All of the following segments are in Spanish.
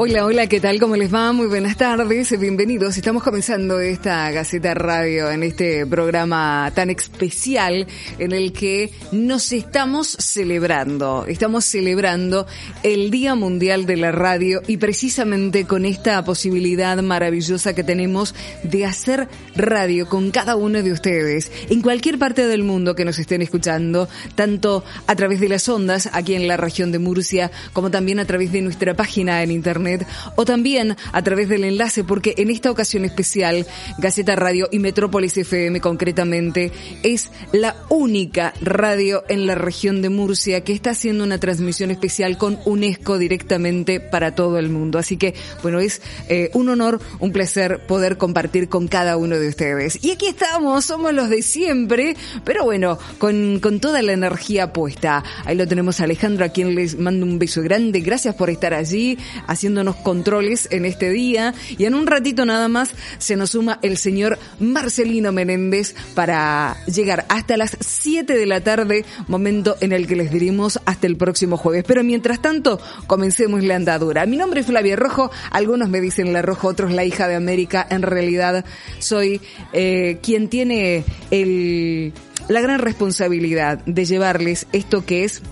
Hola, hola, ¿qué tal? ¿Cómo les va? Muy buenas tardes, bienvenidos. Estamos comenzando esta Gaceta Radio en este programa tan especial en el que nos estamos celebrando. Estamos celebrando el Día Mundial de la Radio y precisamente con esta posibilidad maravillosa que tenemos de hacer radio con cada uno de ustedes en cualquier parte del mundo que nos estén escuchando, tanto a través de las ondas aquí en la región de Murcia como también a través de nuestra página en internet o también a través del enlace porque en esta ocasión especial Gaceta Radio y Metrópolis FM concretamente es la única radio en la región de Murcia que está haciendo una transmisión especial con UNESCO directamente para todo el mundo. Así que bueno, es eh, un honor, un placer poder compartir con cada uno de ustedes. Y aquí estamos, somos los de siempre, pero bueno, con, con toda la energía puesta. Ahí lo tenemos a Alejandro, a quien les mando un beso grande. Gracias por estar allí haciendo controles en este día y en un ratito nada más se nos suma el señor Marcelino Menéndez para llegar hasta las 7 de la tarde, momento en el que les diremos hasta el próximo jueves. Pero mientras tanto, comencemos la andadura. Mi nombre es Flavia Rojo, algunos me dicen la Rojo, otros la hija de América. En realidad soy eh, quien tiene el, la gran responsabilidad de llevarles esto que es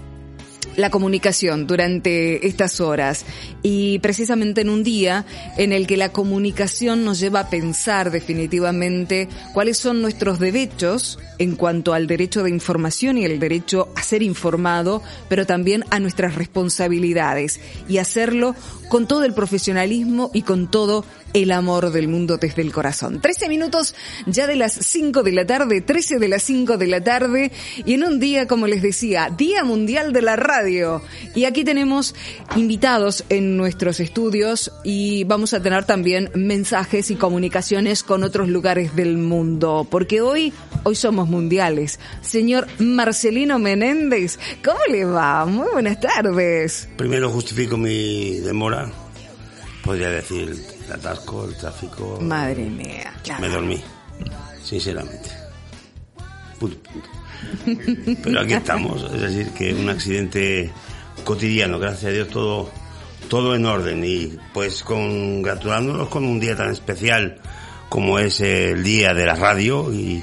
la comunicación durante estas horas. Y precisamente en un día en el que la comunicación nos lleva a pensar definitivamente cuáles son nuestros derechos en cuanto al derecho de información y el derecho a ser informado, pero también a nuestras responsabilidades y hacerlo con todo el profesionalismo y con todo el amor del mundo desde el corazón. Trece minutos ya de las cinco de la tarde, trece de las cinco de la tarde y en un día, como les decía, Día Mundial de la Radio. Y aquí tenemos invitados en nuestros estudios y vamos a tener también mensajes y comunicaciones con otros lugares del mundo, porque hoy, hoy somos mundiales. Señor Marcelino Menéndez, ¿cómo le va? Muy buenas tardes. Primero justifico mi demora, podría decir el atasco, el tráfico. Madre mía. Me dormí, sinceramente. Pero aquí estamos, es decir, que un accidente cotidiano, gracias a Dios todo, todo en orden y pues congratulándonos con un día tan especial como es el día de la radio y,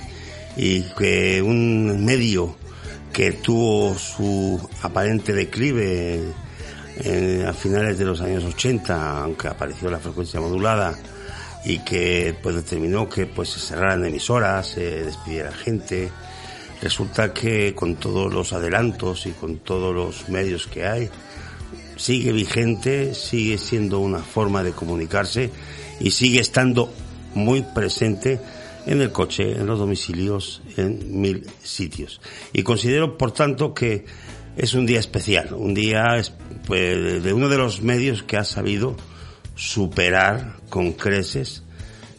y que un medio que tuvo su aparente declive a finales de los años 80, aunque apareció la frecuencia modulada y que pues determinó que pues se cerraran emisoras, se despidiera gente. Resulta que con todos los adelantos y con todos los medios que hay, sigue vigente, sigue siendo una forma de comunicarse y sigue estando muy presente en el coche, en los domicilios, en mil sitios. Y considero, por tanto, que es un día especial, un día pues, de uno de los medios que ha sabido superar con creces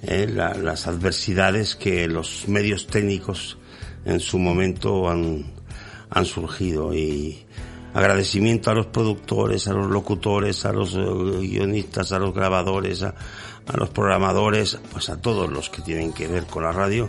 eh, las adversidades que los medios técnicos en su momento han, han surgido. Y agradecimiento a los productores, a los locutores, a los eh, guionistas, a los grabadores, a los programadores, pues a todos los que tienen que ver con la radio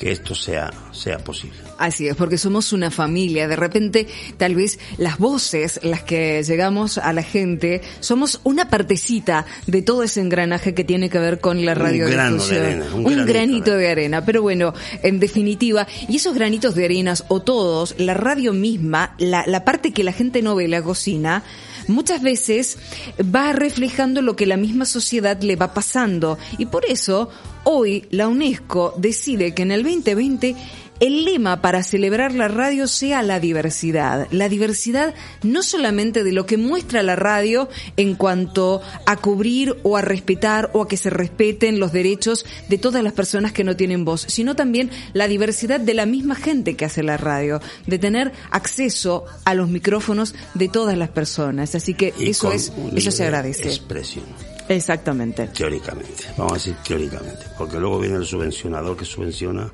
que esto sea, sea posible. Así es, porque somos una familia. De repente, tal vez las voces, las que llegamos a la gente, somos una partecita de todo ese engranaje que tiene que ver con la radio. Un grano de arena. Un, granito, de arena. Pero bueno, en definitiva, y esos granitos de arenas, o todos, la radio misma, la, la parte que la gente no ve, la cocina, muchas veces va reflejando lo que la misma sociedad le va pasando. Y por eso, hoy la UNESCO decide que en el 2020 el lema para celebrar la radio sea la diversidad. La diversidad no solamente de lo que muestra la radio en cuanto a cubrir o a respetar o a que se respeten los derechos de todas las personas que no tienen voz, sino también la diversidad de la misma gente que hace la radio, de tener acceso a los micrófonos de todas las personas. Así que eso es, eso se agradece. Expresión. Exactamente. Teóricamente, vamos a decir teóricamente, porque luego viene el subvencionador que subvenciona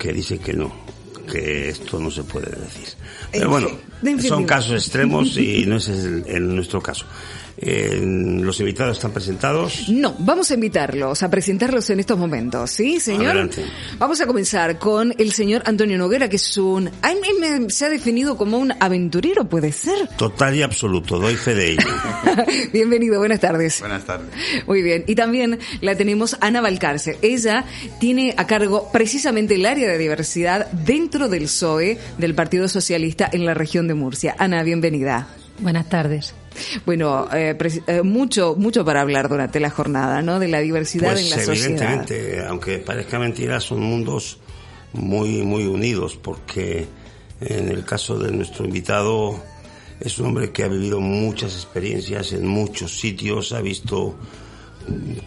que dice que no, que esto no se puede decir. Pero bueno, son casos extremos y no es el, el nuestro caso. Eh, ¿Los invitados están presentados? No, vamos a invitarlos a presentarlos en estos momentos, ¿sí, señor? Adelante. Vamos a comenzar con el señor Antonio Noguera, que es un... A mí me, se ha definido como un aventurero, ¿puede ser? Total y absoluto, doy fe de ello. Bienvenido, buenas tardes. Buenas tardes. Muy bien, y también la tenemos Ana Valcarce. Ella tiene a cargo precisamente el área de diversidad dentro del PSOE del Partido Socialista en la región de Murcia. Ana, bienvenida. Buenas tardes. Bueno, eh, eh, mucho, mucho para hablar durante la jornada, ¿no? De la diversidad pues en la evidentemente, sociedad. aunque parezca mentira, son mundos muy, muy unidos, porque en el caso de nuestro invitado es un hombre que ha vivido muchas experiencias en muchos sitios, ha visto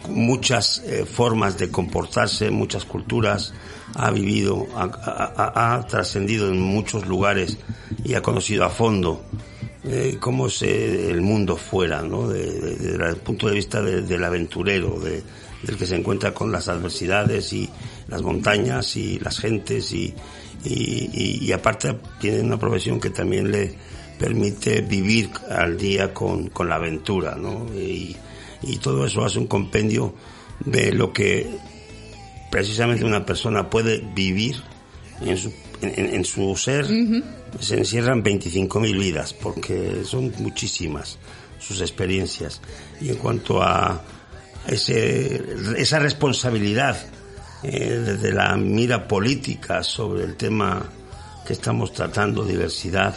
muchas eh, formas de comportarse, muchas culturas, ha vivido, ha, ha, ha trascendido en muchos lugares y ha conocido a fondo eh, cómo es eh, el mundo fuera, ¿no? Desde el punto de vista de, del aventurero, de, del que se encuentra con las adversidades y las montañas y las gentes y, y, y, y aparte tiene una profesión que también le permite vivir al día con, con la aventura, ¿no? Y, y todo eso hace un compendio de lo que precisamente una persona puede vivir en su, en, en su ser. Uh -huh se encierran 25.000 vidas, porque son muchísimas sus experiencias. Y en cuanto a ese, esa responsabilidad eh, desde la mira política sobre el tema que estamos tratando, diversidad,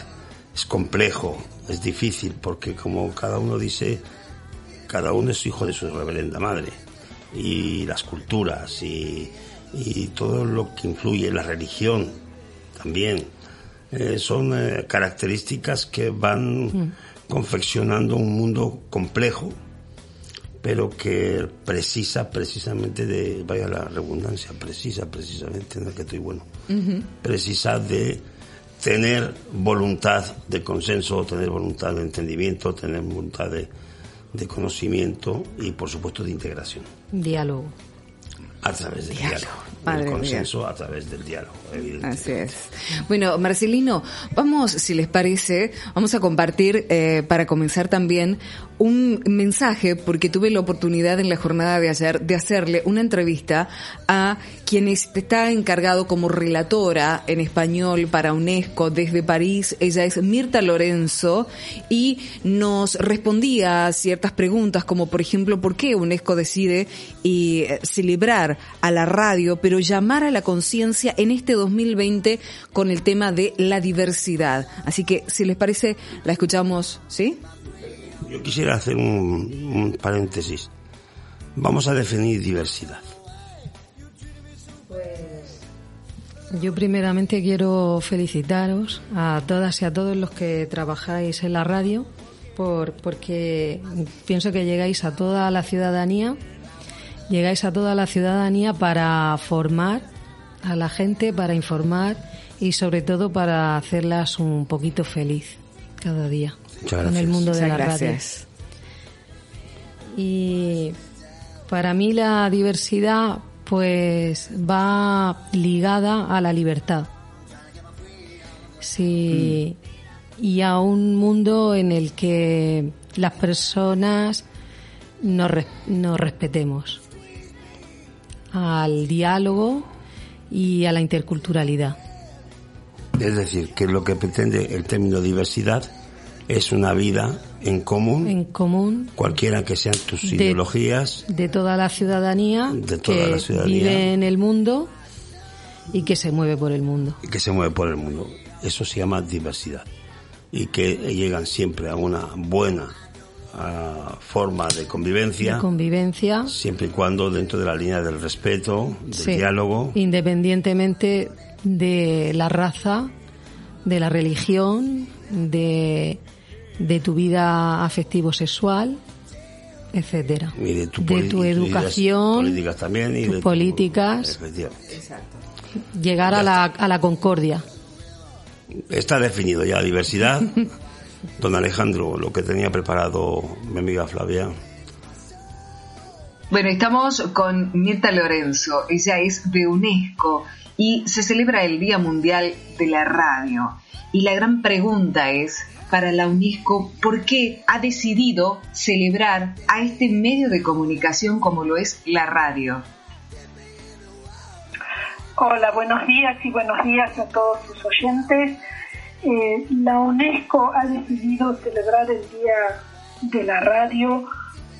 es complejo, es difícil, porque como cada uno dice, cada uno es hijo de su reverenda madre. Y las culturas y, y todo lo que influye, la religión también eh, son eh, características que van mm. confeccionando un mundo complejo, pero que precisa precisamente de, vaya la redundancia, precisa precisamente, en el que estoy bueno, uh -huh. precisa de tener voluntad de consenso, tener voluntad de entendimiento, tener voluntad de, de conocimiento y por supuesto de integración. Diálogo. A través del diálogo. diálogo. Madre el consenso a través del diálogo, Así es. Bueno, Marcelino, vamos, si les parece, vamos a compartir eh, para comenzar también un mensaje, porque tuve la oportunidad en la jornada de ayer de hacerle una entrevista a quien está encargado como relatora en español para UNESCO desde París. Ella es Mirta Lorenzo y nos respondía a ciertas preguntas como, por ejemplo, ¿por qué UNESCO decide y celebrar a la radio, pero llamar a la conciencia en este 2020 con el tema de la diversidad? Así que, si les parece, la escuchamos, ¿sí? Yo quisiera hacer un, un paréntesis. Vamos a definir diversidad. Pues yo primeramente quiero felicitaros a todas y a todos los que trabajáis en la radio por, porque pienso que llegáis a toda la ciudadanía, llegáis a toda la ciudadanía para formar a la gente, para informar y sobre todo para hacerlas un poquito feliz cada día con el mundo de Muchas la gracias. radio. Y para mí la diversidad pues va ligada a la libertad. Sí, mm. y a un mundo en el que las personas nos, nos respetemos, al diálogo y a la interculturalidad. Es decir, que lo que pretende el término diversidad es una vida en común, en común, cualquiera que sean tus de, ideologías, de toda la ciudadanía, de toda que la ciudadanía, vive en el mundo y que se mueve por el mundo. Y que se mueve por el mundo. Eso se llama diversidad. Y que llegan siempre a una buena uh, forma de convivencia. De convivencia. Siempre y cuando dentro de la línea del respeto, del sí, diálogo. Independientemente de la raza, de la religión, de de tu vida afectivo-sexual, etcétera. Y de tu, de tu educación, políticas también y tus de políticas. Tu, llegar a la, a la concordia. Está definido ya diversidad. Don Alejandro, lo que tenía preparado mi amiga Flavia. Bueno, estamos con Mirta Lorenzo, ella es de UNESCO y se celebra el Día Mundial de la Radio. Y la gran pregunta es, para la UNESCO, ¿por qué ha decidido celebrar a este medio de comunicación como lo es la radio? Hola, buenos días y buenos días a todos sus oyentes. Eh, la UNESCO ha decidido celebrar el Día de la Radio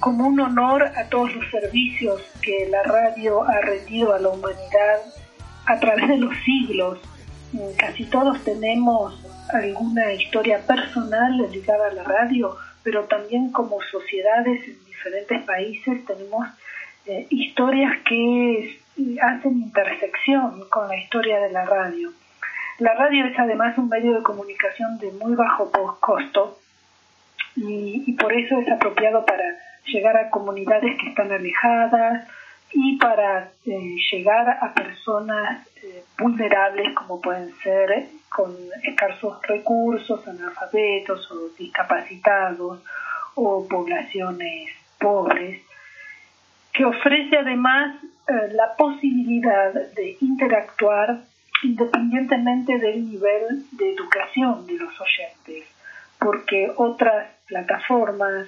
como un honor a todos los servicios que la radio ha rendido a la humanidad a través de los siglos. Casi todos tenemos alguna historia personal ligada a la radio, pero también como sociedades en diferentes países tenemos eh, historias que hacen intersección con la historia de la radio. La radio es además un medio de comunicación de muy bajo costo y por eso es apropiado para llegar a comunidades que están alejadas y para eh, llegar a personas eh, vulnerables como pueden ser con escasos recursos, analfabetos o discapacitados o poblaciones pobres, que ofrece además eh, la posibilidad de interactuar independientemente del nivel de educación de los oyentes, porque otras plataformas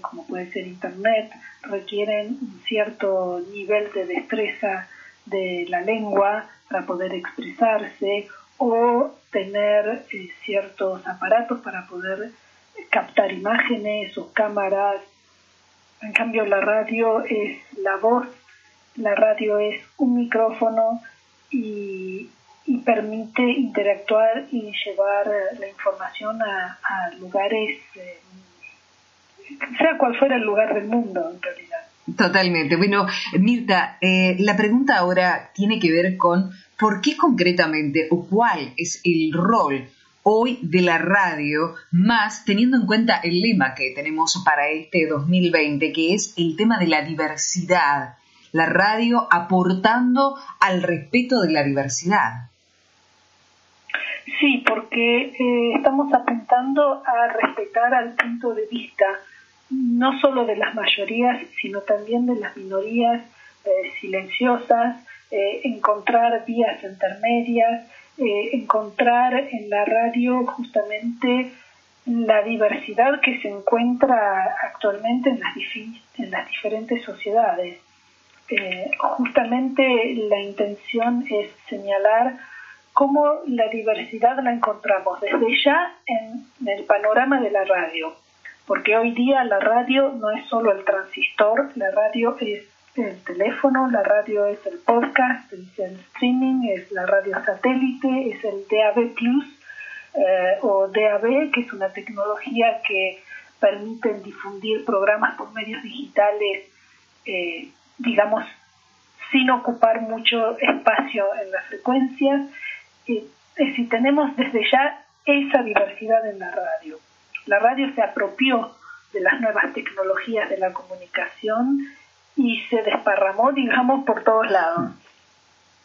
como puede ser Internet, requieren un cierto nivel de destreza de la lengua para poder expresarse o tener eh, ciertos aparatos para poder captar imágenes o cámaras. En cambio, la radio es la voz, la radio es un micrófono y, permite interactuar y llevar la información a, lugares eh, sea cual fuera el lugar del mundo en realidad. Totalmente. Bueno, Mirta, eh, la pregunta ahora tiene que ver con por qué concretamente o cuál es el rol hoy de la radio, más teniendo en cuenta el lema que tenemos para este 2020, que es el tema de la diversidad. La radio aportando al respeto de la diversidad. Sí, porque eh, estamos apuntando a respetar al punto de vista no solo de las mayorías, sino también de las minorías eh, silenciosas, eh, encontrar vías intermedias, eh, encontrar en la radio justamente la diversidad que se encuentra actualmente en las, en las diferentes sociedades. justamente la intención es señalar cómo la diversidad la encontramos desde ya en el panorama de la radio porque hoy día la radio no es solo el transistor, la radio es el teléfono, la radio es el podcast, es el streaming, es la radio satélite, es el DAB Plus eh, o DAB, que es una tecnología que permite difundir programas por medios digitales, eh, digamos, sin ocupar mucho espacio en las frecuencias. Eh, tenemos desde ya esa diversidad en la radio la radio se apropió de las nuevas tecnologías de la comunicación y se desparramó, digamos, por todos lados.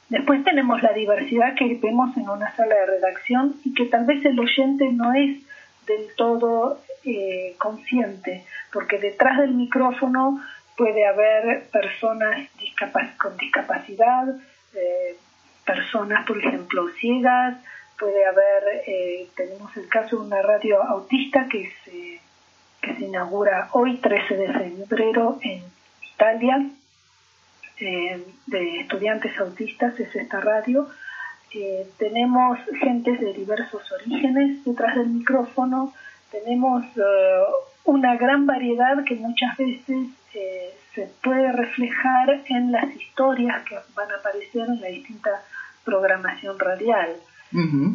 Después tenemos la diversidad que vemos en una sala de redacción y que tal vez el oyente no es del todo eh, consciente, porque detrás del micrófono puede haber personas con discapacidad, eh, personas, por ejemplo, ciegas, puede haber, eh, tenemos el caso de una radio autista que se, que se inaugura hoy, 13 de febrero, en Italia, eh, de estudiantes autistas, es esta radio. Eh, tenemos gentes de diversos orígenes detrás del micrófono, tenemos una gran variedad que muchas veces se puede reflejar en las historias que van a aparecer en la distinta programación radial.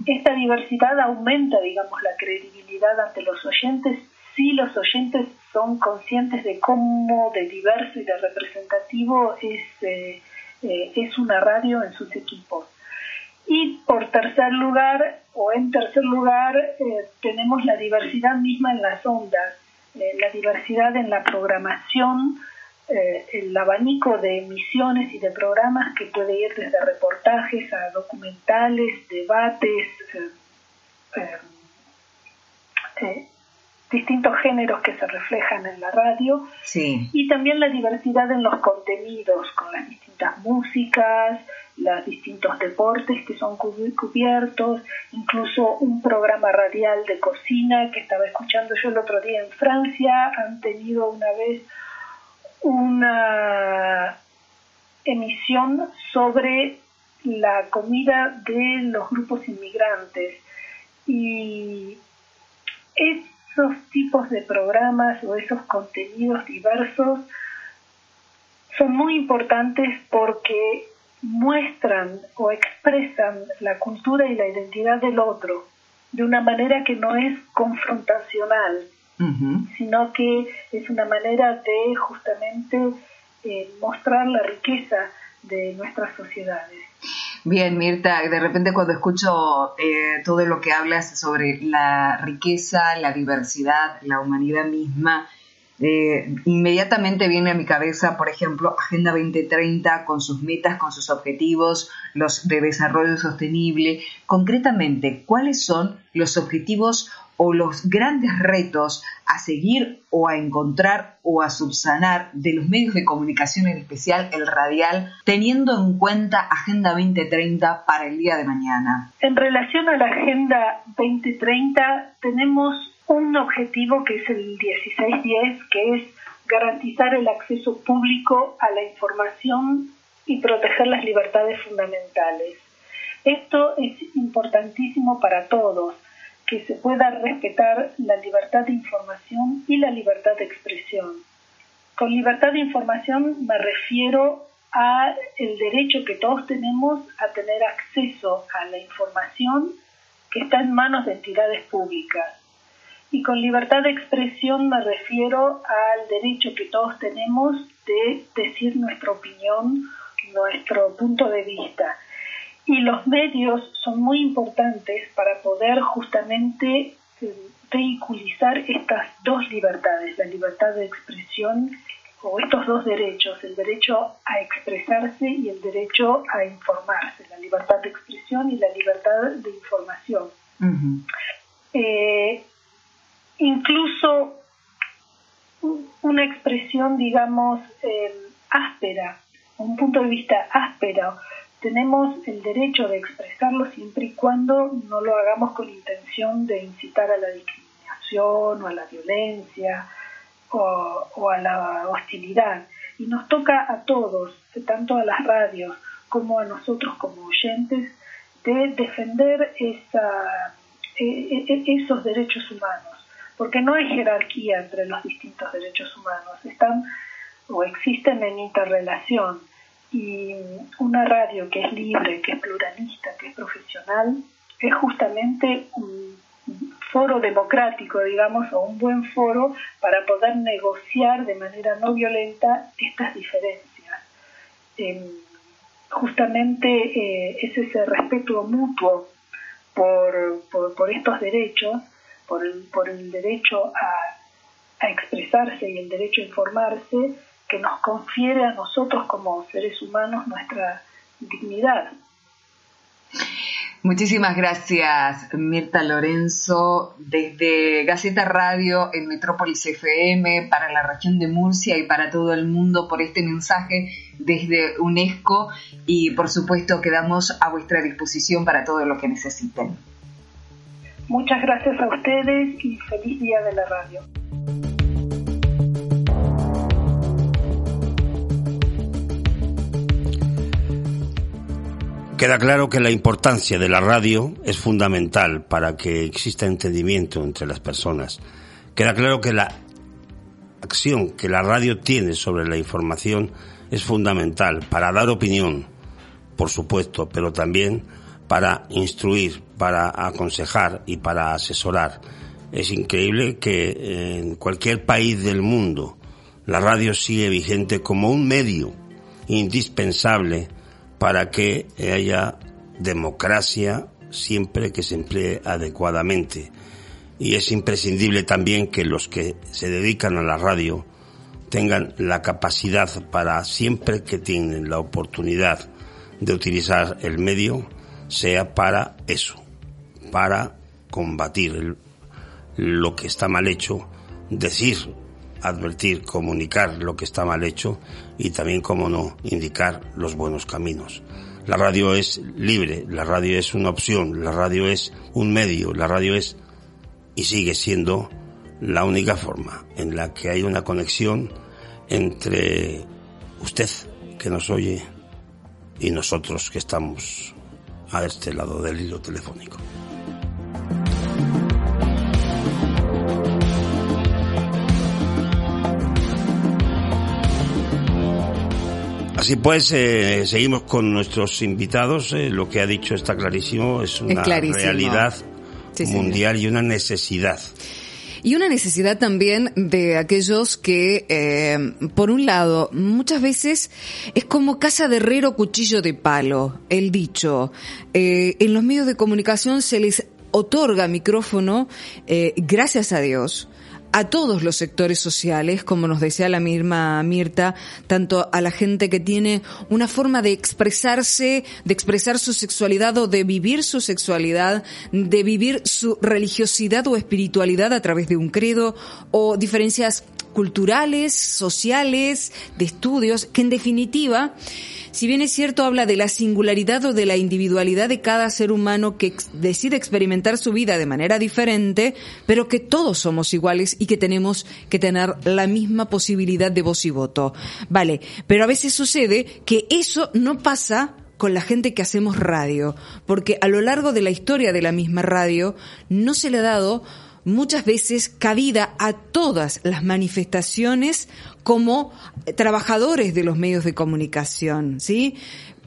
Esta diversidad aumenta, digamos, la credibilidad ante los oyentes si los oyentes son conscientes de cómo de diverso y de representativo es, eh, eh, es una radio en sus equipos. Y por tercer lugar, o en tercer lugar, eh, tenemos la diversidad misma en las ondas, la diversidad en la programación, el abanico de emisiones y de programas que puede ir desde reportajes a documentales, debates, distintos géneros que se reflejan en la radio sí. y también la diversidad en los contenidos con las distintas músicas, los distintos deportes que son cubiertos, incluso un programa radial de cocina que estaba escuchando yo el otro día en Francia, han tenido una vez una emisión sobre la comida de los grupos inmigrantes y esos tipos de programas o esos contenidos diversos son muy importantes porque muestran o expresan la cultura y la identidad del otro de una manera que no es confrontacional, sino que es una manera de justamente eh, mostrar la riqueza de nuestras sociedades. Bien, Mirta, de repente cuando escucho eh, todo lo que hablas sobre la riqueza, la diversidad, la humanidad misma, eh, inmediatamente viene a mi cabeza, por ejemplo, Agenda 2030 con sus metas, con sus objetivos, los de desarrollo sostenible. Concretamente, ¿cuáles son los objetivos o los grandes retos a seguir o a encontrar o a subsanar de los medios de comunicación, en especial el radial, teniendo en cuenta Agenda 2030 para el día de mañana? En relación a la Agenda 2030, tenemos un objetivo que es el 1610, que es garantizar el acceso público a la información y proteger las libertades fundamentales. Esto es importantísimo para todos, que se pueda respetar la libertad de información y la libertad de expresión. Con libertad de información me refiero a el derecho que todos tenemos a tener acceso a la información que está en manos de entidades públicas y con libertad de expresión me refiero al derecho que todos tenemos de decir nuestra opinión, nuestro punto de vista. Y los medios son muy importantes para poder justamente eh, vehiculizar estas dos libertades, la libertad de expresión o estos dos derechos, el derecho a expresarse y el derecho a informarse, la libertad de expresión y la libertad de información incluso una expresión, digamos, eh, áspera, un punto de vista áspero. Tenemos el derecho de expresarlo siempre y cuando no lo hagamos con intención de incitar a la discriminación o a la violencia o, a la hostilidad. Y nos toca a todos, tanto a las radios como a nosotros como oyentes, de defender esa, e, e, e, esos derechos humanos. Porque no hay jerarquía entre los distintos derechos humanos, están o existen en interrelación y una radio que es libre, que es pluralista, que es profesional, es justamente un foro democrático, digamos, o un buen foro para poder negociar de manera no violenta estas diferencias. Em, justamente eh, es ese respeto mutuo por, por estos derechos por el, por el derecho a, a expresarse y el derecho a informarse que nos confiere a nosotros como seres humanos nuestra dignidad. Muchísimas gracias, Mirta Lorenzo, desde Gaceta Radio en Metrópolis FM para la región de Murcia y para todo el mundo por este mensaje desde UNESCO y por supuesto quedamos a vuestra disposición para todo lo que necesiten. Muchas gracias a ustedes y feliz día de la radio. Queda claro que la importancia de la radio es fundamental para que exista entendimiento entre las personas. Queda claro que la acción que la radio tiene sobre la información es fundamental para dar opinión, por supuesto, pero también para instruir, para aconsejar y para asesorar. Es increíble que en cualquier país del mundo la radio sigue vigente como un medio indispensable para que haya democracia siempre que se emplee adecuadamente. Y es imprescindible también que los que se dedican a la radio tengan la capacidad para siempre que tienen la oportunidad de utilizar el medio, sea para eso, para combatir lo que está mal hecho, decir, advertir, comunicar lo que está mal hecho y también, como no, indicar los buenos caminos. La radio es libre, la radio es una opción, la radio es un medio, la radio es y sigue siendo la única forma en la que hay una conexión entre usted que nos oye y nosotros que estamos a este lado del hilo telefónico. Así pues, eh, seguimos con nuestros invitados. Eh, lo que ha dicho está clarísimo, es una realidad mundial y una necesidad. Y una necesidad también de aquellos que, eh, por un lado, muchas veces es como casa de herrero, cuchillo de palo, el dicho. Eh, en los medios de comunicación se les otorga micrófono, gracias a Dios, a todos los sectores sociales, como nos decía la misma Mirta, tanto a la gente que tiene una forma de expresarse, de expresar su sexualidad o de vivir su sexualidad, de vivir su religiosidad o espiritualidad a través de un credo o diferencias culturales, sociales, de estudios, que en definitiva si bien es cierto, habla de la singularidad o de la individualidad de cada ser humano que decide experimentar su vida de manera diferente, pero que todos somos iguales y que tenemos que tener la misma posibilidad de voz y voto. Vale, pero a veces sucede que eso no pasa con la gente que hacemos radio, porque a lo largo de la historia de la misma radio no se le ha dado muchas veces cabida a todas las manifestaciones como trabajadores de los medios de comunicación, ¿sí?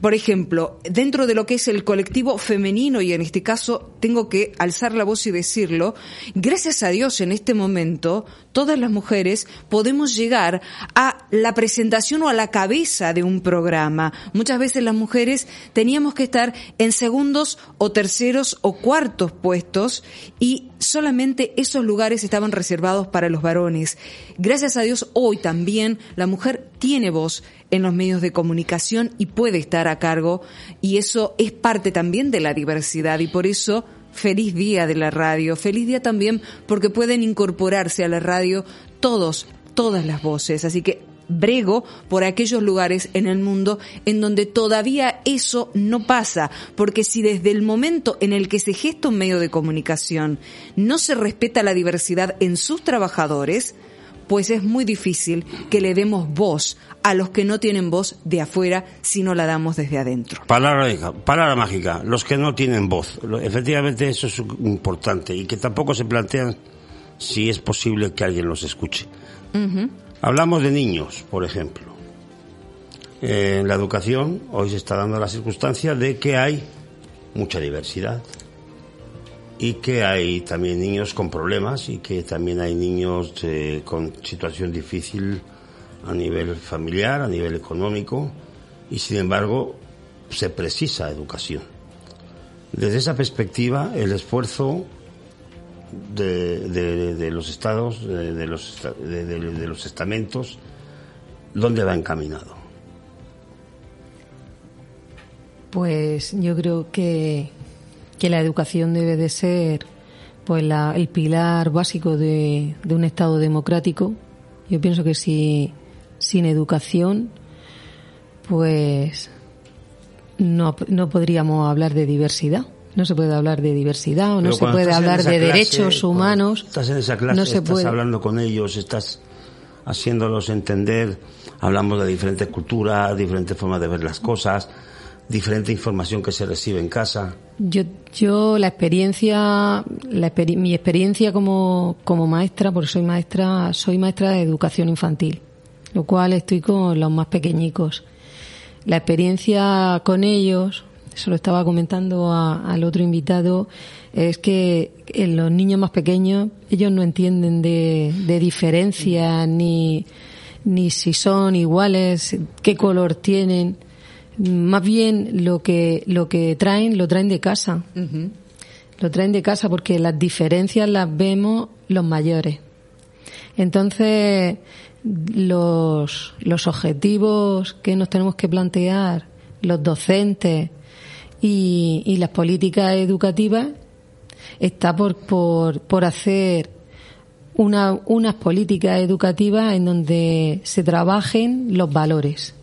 Por ejemplo, dentro de lo que es el colectivo femenino, y en este caso tengo que alzar la voz y decirlo, gracias a Dios en este momento, todas las mujeres podemos llegar a la presentación o a la cabeza de un programa. Muchas veces las mujeres teníamos que estar en segundos o terceros o cuartos puestos y solamente esos lugares estaban reservados para los varones. Gracias a Dios hoy también la mujer tiene voz en los medios de comunicación y puede estar a cargo y eso es parte también de la diversidad y por eso feliz día de la radio, feliz día también porque pueden incorporarse a la radio todos, todas las voces, así que brego por aquellos lugares en el mundo en donde todavía eso no pasa, porque si desde el momento en el que se gesta un medio de comunicación no se respeta la diversidad en sus trabajadores, pues es muy difícil que le demos voz a los que no tienen voz de afuera si no la damos desde adentro. Palabra, palabra mágica, los que no tienen voz. Efectivamente eso es importante y que tampoco se plantean si es posible que alguien los escuche. Hablamos de niños, por ejemplo. en la educación hoy se está dando la circunstancia de que hay mucha diversidad y que hay también niños con problemas y que también hay niños eh, con situación difícil a nivel familiar, a nivel económico y sin embargo se precisa educación. Desde esa perspectiva, el esfuerzo de, los estados, de, los, de los estamentos, ¿dónde va encaminado? Pues yo creo que que la educación debe de ser pues el pilar básico de, un Estado democrático. Yo pienso que si sin educación, pues no, no podríamos hablar de diversidad. No se puede hablar de diversidad o no se puede hablar de derechos humanos. Estás en esa clase, no estás hablando con ellos, estás haciéndolos entender. Hablamos de diferentes culturas, diferentes formas de ver las cosas diferente información que se recibe en casa? Yo, yo la experiencia, la mi experiencia como, como maestra, porque soy maestra, soy maestra de educación infantil, lo cual estoy con los más pequeñicos. La experiencia con ellos, eso lo estaba comentando al otro invitado, es que en los niños más pequeños ellos no entienden de, de diferencia ni, ni si son iguales, qué color tienen más bien lo que, lo que traen, lo traen de casa. Lo traen de casa porque las diferencias las vemos los mayores. Entonces, los, los objetivos que nos tenemos que plantear, los docentes y, y las políticas educativas, está por, por, por hacer una, unas políticas educativas en donde se trabajen los valores.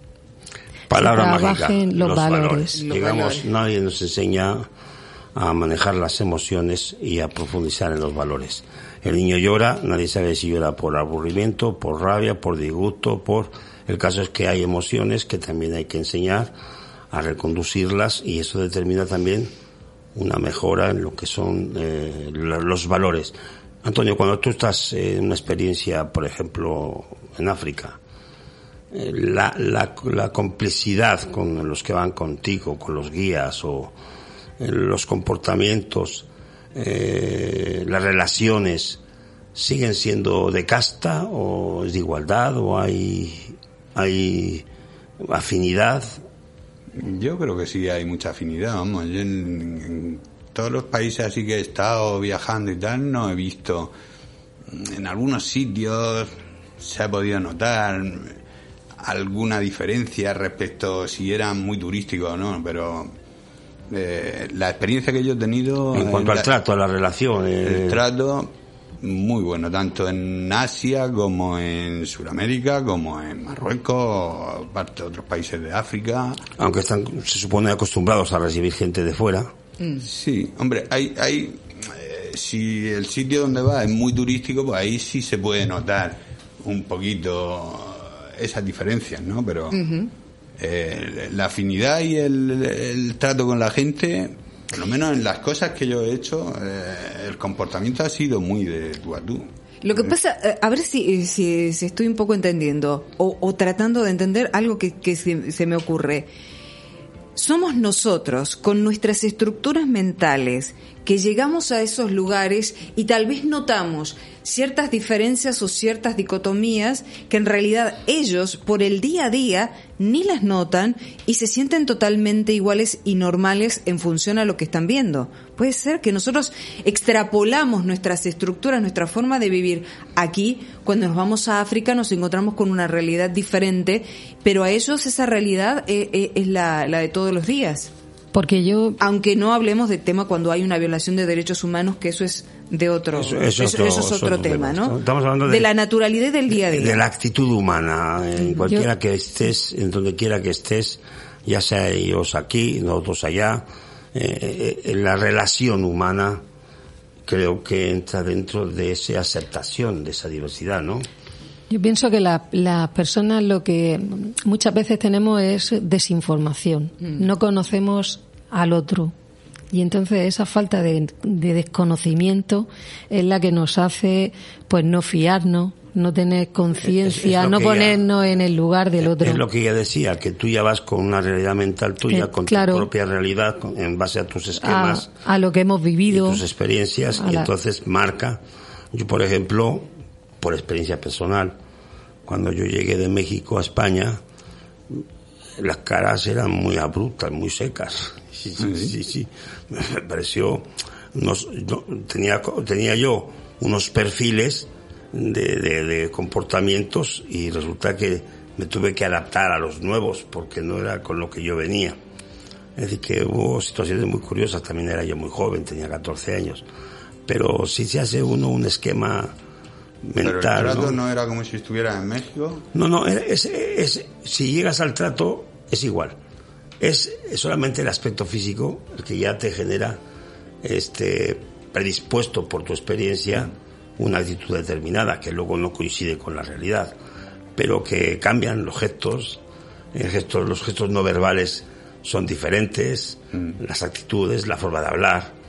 Palabra trabajen los, valores. Digamos, nadie nos enseña a manejar las emociones y a profundizar en los valores. El niño llora, nadie sabe si llora por aburrimiento, por rabia, por disgusto, por... El caso es que hay emociones que también hay que enseñar a reconducirlas y eso determina también una mejora en lo que son eh, los valores. Antonio, cuando tú estás en una experiencia, por ejemplo, en África, la, la, la, complejidad con los que van contigo, con los guías o eh, los comportamientos, eh, las relaciones, siguen siendo de casta o es de igualdad o hay, hay afinidad. Yo creo que sí hay mucha afinidad, vamos. en todos los países así que he estado viajando y tal, no he visto. En algunos sitios se ha podido notar alguna diferencia respecto si eran muy turísticos o no, pero eh, la experiencia que yo he tenido... En cuanto al trato, a la relación... El trato, muy bueno, tanto en Asia como en Sudamérica, como en Marruecos, parte de otros países de África. Aunque están, se supone, acostumbrados a recibir gente de fuera. Mm. Sí, hombre, hay, hay eh, si el sitio donde va es muy turístico, pues ahí sí se puede notar un poquito esas diferencias, ¿no? Pero eh, la afinidad y el, trato con la gente, por lo menos en las cosas que yo he hecho, eh, el comportamiento ha sido muy de tú a tú. Lo que pasa, a ver si, si, estoy un poco entendiendo o, tratando de entender algo que, que se me ocurre. Somos nosotros, con nuestras estructuras mentales, que llegamos a esos lugares y tal vez notamos ciertas diferencias o ciertas dicotomías que en realidad ellos por el día a día ni las notan y se sienten totalmente iguales y normales en función a lo que están viendo. Puede ser que nosotros extrapolamos nuestras estructuras, nuestra forma de vivir aquí, cuando nos vamos a África nos encontramos con una realidad diferente, pero a ellos esa realidad eh, eh, es la, la de todos los días. Porque yo... Aunque no hablemos del tema cuando hay una violación de derechos humanos, que eso es de otro... Eso, es otro, tema, ¿no? Estamos hablando de, la naturalidad del día a día. De la actitud humana, en cualquiera que estés, en donde quiera que estés, ya sea ellos aquí, nosotros allá, eh, la relación humana creo que entra dentro de esa aceptación, de esa diversidad, ¿no? Yo pienso que las personas lo que muchas veces tenemos es desinformación. Mm. No conocemos al otro. Y entonces esa falta de, desconocimiento es la que nos hace pues no fiarnos, no tener conciencia, no ponernos en el lugar del otro. Es lo que ella decía, que tú ya vas con una realidad mental tuya, eh, con tu propia realidad, en base a tus esquemas. A, lo que hemos vivido. tus experiencias, y entonces marca. Yo, por ejemplo, por experiencia personal, cuando yo llegué de México a España, las caras eran muy abruptas, muy secas. Sí, sí, sí. Me pareció, tenía, tenía yo unos perfiles de, de, comportamientos y resulta que me tuve que adaptar a los nuevos porque no era con lo que yo venía. Es decir, que hubo situaciones muy curiosas, también era yo muy joven, tenía 14 años, pero si se hace uno un esquema mental. Pero el trato ¿no? era como si estuviera en México. No, no, es, es, si llegas al trato es igual. Es, solamente el aspecto físico el que ya te genera este predispuesto por tu experiencia una actitud determinada que luego no coincide con la realidad, pero que cambian los gestos, los gestos no verbales son diferentes, mm. las actitudes, la forma de hablar,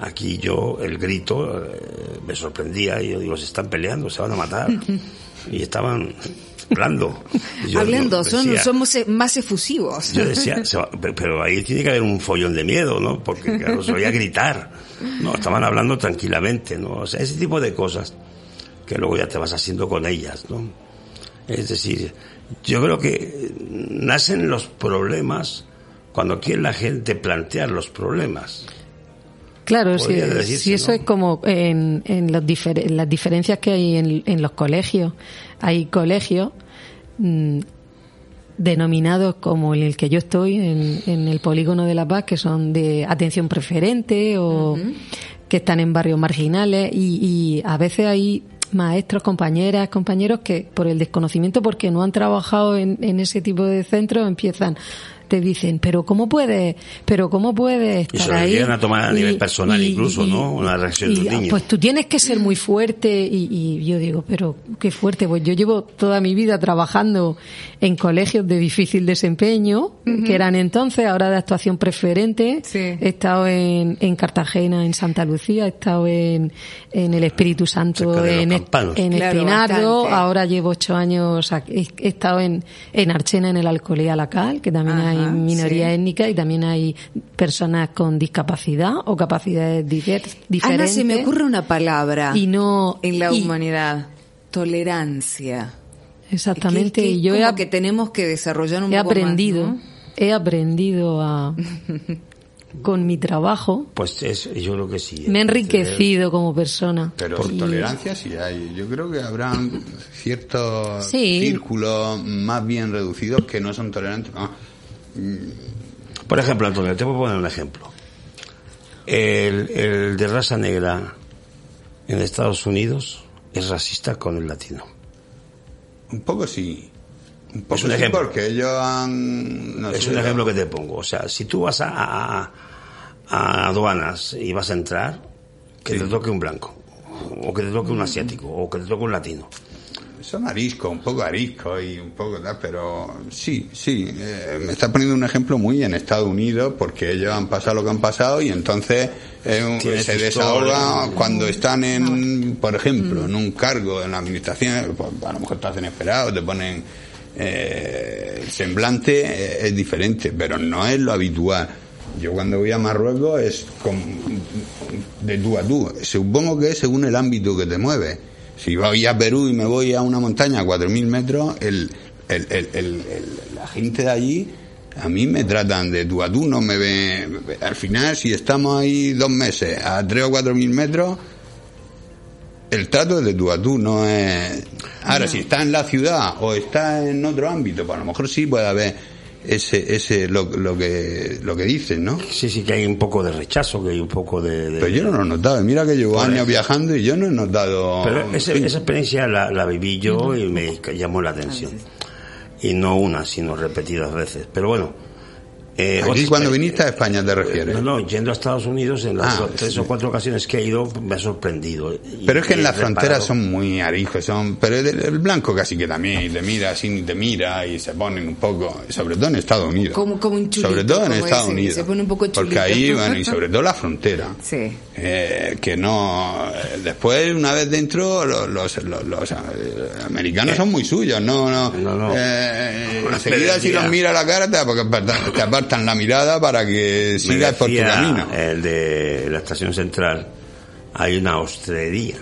Aquí yo, el grito, eh, me sorprendía y yo digo, se están peleando, se van a matar. y estaban hablando. Hablando, son, somos más efusivos. Yo decía, pero, ahí tiene que haber un follón de miedo, ¿no? Porque claro, se oía gritar. No, estaban hablando tranquilamente, ¿no? O sea, ese tipo de cosas que luego ya te vas haciendo con ellas, ¿no? Es decir, yo creo que nacen los problemas cuando quiere la gente plantear los problemas. Claro, si, eso es como en, en, los las diferencias que hay en, en los colegios. Hay colegios mm, denominados como el que yo estoy en, en, el polígono de La Paz, que son de atención preferente o que están en barrios marginales. Y, y a veces hay maestros, compañeras, compañeros que por el desconocimiento, porque no han trabajado en, en ese tipo de centros, empiezan te dicen, pero ¿cómo puede, pero cómo puede estar y se lo ahí? llegan a tomar a nivel personal incluso, ¿no? Una reacción de un niño. Pues tú tienes que ser muy fuerte y, y, yo digo, pero qué fuerte, pues yo llevo toda mi vida trabajando en colegios de difícil desempeño, que eran entonces, ahora de actuación preferente. Sí. He estado en, en Cartagena, en Santa Lucía, he estado en, en el Espíritu Santo, los en, en Claro, Espinardo, bastante. ahora llevo ocho años, aquí. he, he estado en, en Archena, en el Alcolea Lacal, que también Ajá, hay minoría sí. étnica y también hay personas con discapacidad o capacidades difer- diferentes. Ana, se me ocurre una palabra y no en la y- humanidad. Tolerancia. Exactamente, Que- que y yo como que tenemos que desarrollar un he poco más, aprendido, ¿no? he aprendido a con mi trabajo, Pues es, yo creo que sí. me he ¿eh? enriquecido como persona. Pero Y- tolerancia sí hay. Yo creo que habrán ciertos Sí. círculos más bien reducidos que no son tolerantes. Por ejemplo, Antonio, te voy a poner un ejemplo. El, el de raza negra en Estados Unidos es racista con el latino. un poco sí. Un poco Es un sí, ejemplo. porque ellos han... no es un ejemplo que te pongo. O sea, si tú vas a, a- a aduanas y vas a entrar, que te toque un blanco, o que te toque un asiático, o que te toque un latino. Son arisco, un poco arisco y un poco tal, pero sí, sí. eh, me está poniendo un ejemplo muy en Estados Unidos porque ellos han pasado lo que han pasado y entonces eh, se desahoga cuando están en, por ejemplo, en un cargo en la administración, pues, a lo mejor te hacen esperar o te ponen eh, el semblante eh, es diferente, pero no es lo habitual. Yo cuando voy a Marruecos es con, de tú a tú. Supongo que es según el ámbito que te mueves. Si voy a Perú y me voy a una montaña a 4.000 metros, el, el, el- la gente de allí a mí me tratan de tú a tú, no me ven. Al final, si estamos ahí dos meses a 3 o 4.000 metros, el trato es de tú a tú, no es... Ahora, si está en la ciudad o está en otro ámbito, pues a lo mejor sí puede haber ese, ese lo, lo que lo que dicen, ¿no? Sí, sí que hay un poco de rechazo, que hay un poco de... de- Pero yo no lo he notado. Mira que llevo años eso. viajando y yo no he notado... Pero ese- esa experiencia la, la viví yo y me llamó la atención. Y no una, sino repetidas veces. Pero bueno. Eh, Aquí cuando viniste a España te refieres. No, no, yendo a Estados Unidos en las Ah, tres sí. o cuatro ocasiones que he ido me ha sorprendido. Y Pero es que en las fronteras son muy arijos, son, pero el, el blanco casi que también, y te mira así, ni te mira y se ponen un poco, sobre todo en Estados Unidos. Como- como un chulito, Sobre todo en Estados ese, Unidos. se pone un poco Porque chulito. ahí, bueno, y sobre todo la frontera. Sí. Eh, que no eh, después una vez dentro los, los, los- los, eh, americanos son muy suyos no no, No, no. Eh, enseguida si los mira a la cara te, apartan- te apartan la mirada para que Me sigas por tu camino El de la estación central, hay una ostrería.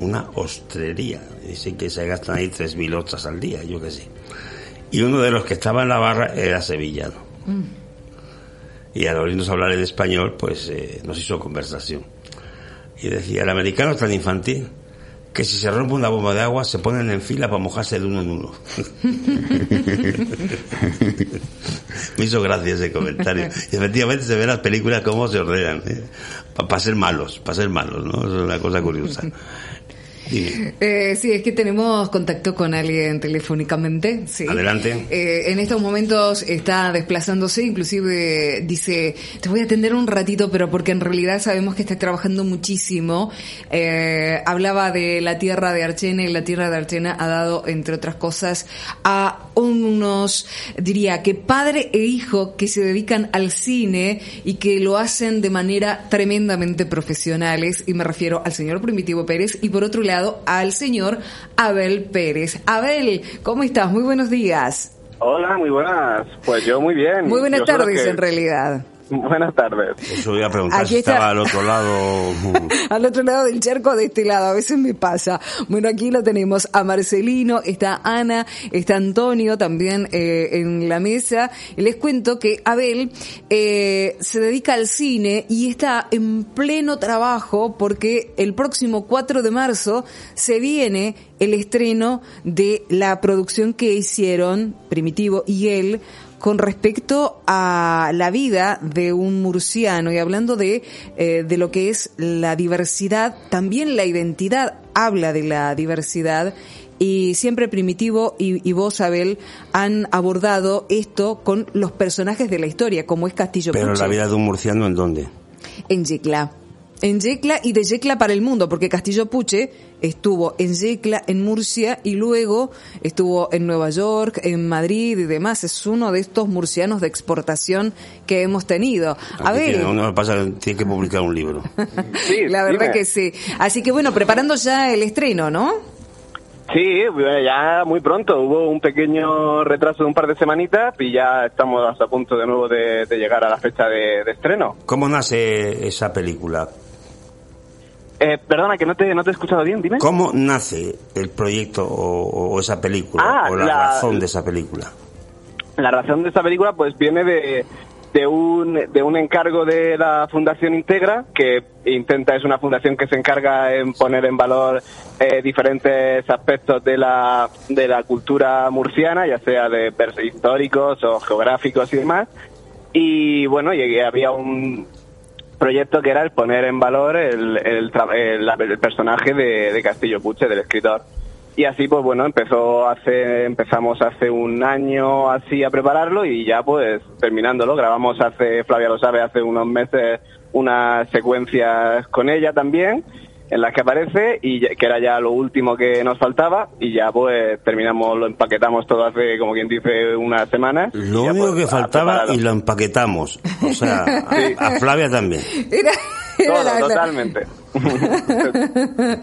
Una ostrería. Dicen que se gastan ahí 3.000 ostras al día, yo qué sé. Y uno de los que estaba en la barra era sevillano. Y al oírnos hablar en español, pues eh, nos hizo conversación. Y decía, el americano es tan infantil que si se rompe una bomba de agua se ponen en fila para mojarse de uno en uno. Me hizo gracia ese comentario. Y efectivamente se ven las películas cómo se ordenan. Para ser malos, para ser malos, ¿no? Es una cosa curiosa. Dime. Eh, sí, es que tenemos contacto con alguien telefónicamente. Sí. Adelante. Eh, en estos momentos está desplazándose, inclusive dice, te voy a atender un ratito, pero porque en realidad sabemos que está trabajando muchísimo. Eh, hablaba de la tierra de Archena y la tierra de Archena ha dado, entre otras cosas, a unos, diría que padre e hijo que se dedican al cine y que lo hacen de manera tremendamente profesionales, y me refiero al señor Primitivo Pérez y por otro lado al señor Abel Pérez. Abel, ¿cómo estás? Muy buenos días. Hola, muy buenas. Pues yo muy bien. Muy buenas Yo tardes que- en realidad. Buenas tardes. Eso voy a preguntar Aquí si está. estaba al otro lado. Al otro lado del charco, de este lado, a veces me pasa. Bueno, aquí lo tenemos a Marcelino, está Ana, está Antonio también eh, en la mesa. Y les cuento que Abel eh, se dedica al cine y está en pleno trabajo porque el próximo 4 de marzo se viene el estreno de la producción que hicieron Primitivo y él con respecto a la vida de un murciano y hablando de, eh, de lo que es la diversidad, también la identidad habla de la diversidad y siempre Primitivo y, y, vos, Abel, han abordado esto con los personajes de la historia, como es Castillo Pero la vida de un murciano, ¿en dónde? En Yecla. En Yecla y de Yecla para el mundo, porque Castillo Puche estuvo en Yecla, en Murcia y luego estuvo en Nueva York, en Madrid y demás. Es uno de estos murcianos de exportación que hemos tenido. A Aquí ver. tiene- uno pasa, tiene que publicar un libro. Sí, La verdad dime. que sí. Así que bueno, preparando ya el estreno, ¿no? Sí, bueno, ya muy pronto. Hubo un pequeño retraso de un par de semanitas y ya estamos a punto de nuevo de, de llegar a la fecha de, de estreno. ¿Cómo nace esa película? Eh, perdona, que no te, no te he escuchado bien, dime. ¿Cómo nace el proyecto o, o esa película? Ah, o la, la- razón de esa película. La razón de esta película pues viene de, de, un, de un encargo de la Fundación Integra, que intenta, es una fundación que se encarga en poner en valor eh, diferentes aspectos de la, de la cultura murciana, ya sea de históricos o geográficos y demás. Y bueno, y había un proyecto que era el poner en valor el, el, el- el personaje de, de Castillo Puche, del escritor. Y así, pues bueno, empezó hace, empezamos hace un año así a prepararlo y ya pues terminándolo. Grabamos hace, Flavia lo sabe, hace unos meses unas secuencias con ella también en las que aparece y ya- que era ya lo último que nos faltaba y ya pues terminamos, lo empaquetamos todo hace como quien dice unas semanas. Lo ya, único pues, que faltaba y lo empaquetamos. O sea, a, a Flavia también. Era, era Todo, la- totalmente.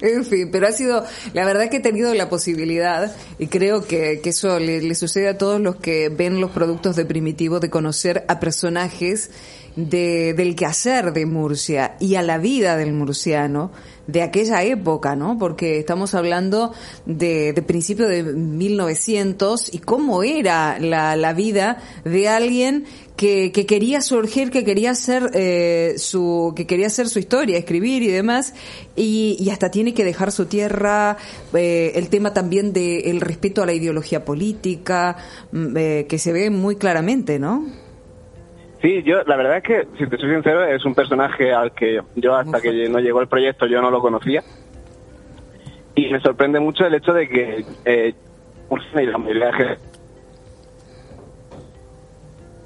en fin, pero ha sido, la verdad que he tenido la posibilidad, y creo que, que eso le, le sucede a todos los que ven los productos de Primitivo, de conocer a personajes de, del quehacer de Murcia y a la vida del murciano de aquella época, ¿no? Porque estamos hablando de, de principio de 1900 y cómo era la, la vida de alguien que, que quería surgir, que quería hacer eh, su, que quería hacer su historia, escribir y demás, y, y hasta tiene que dejar su tierra, eh, el tema también del respeto a la ideología política, mm, eh, que se ve muy claramente, ¿no? Sí, yo la verdad es que, si te soy sincero, es un personaje al que yo hasta que no llegó el proyecto yo no lo conocía. Y me sorprende mucho el hecho de que eh, Murcia y la mayoría de gente-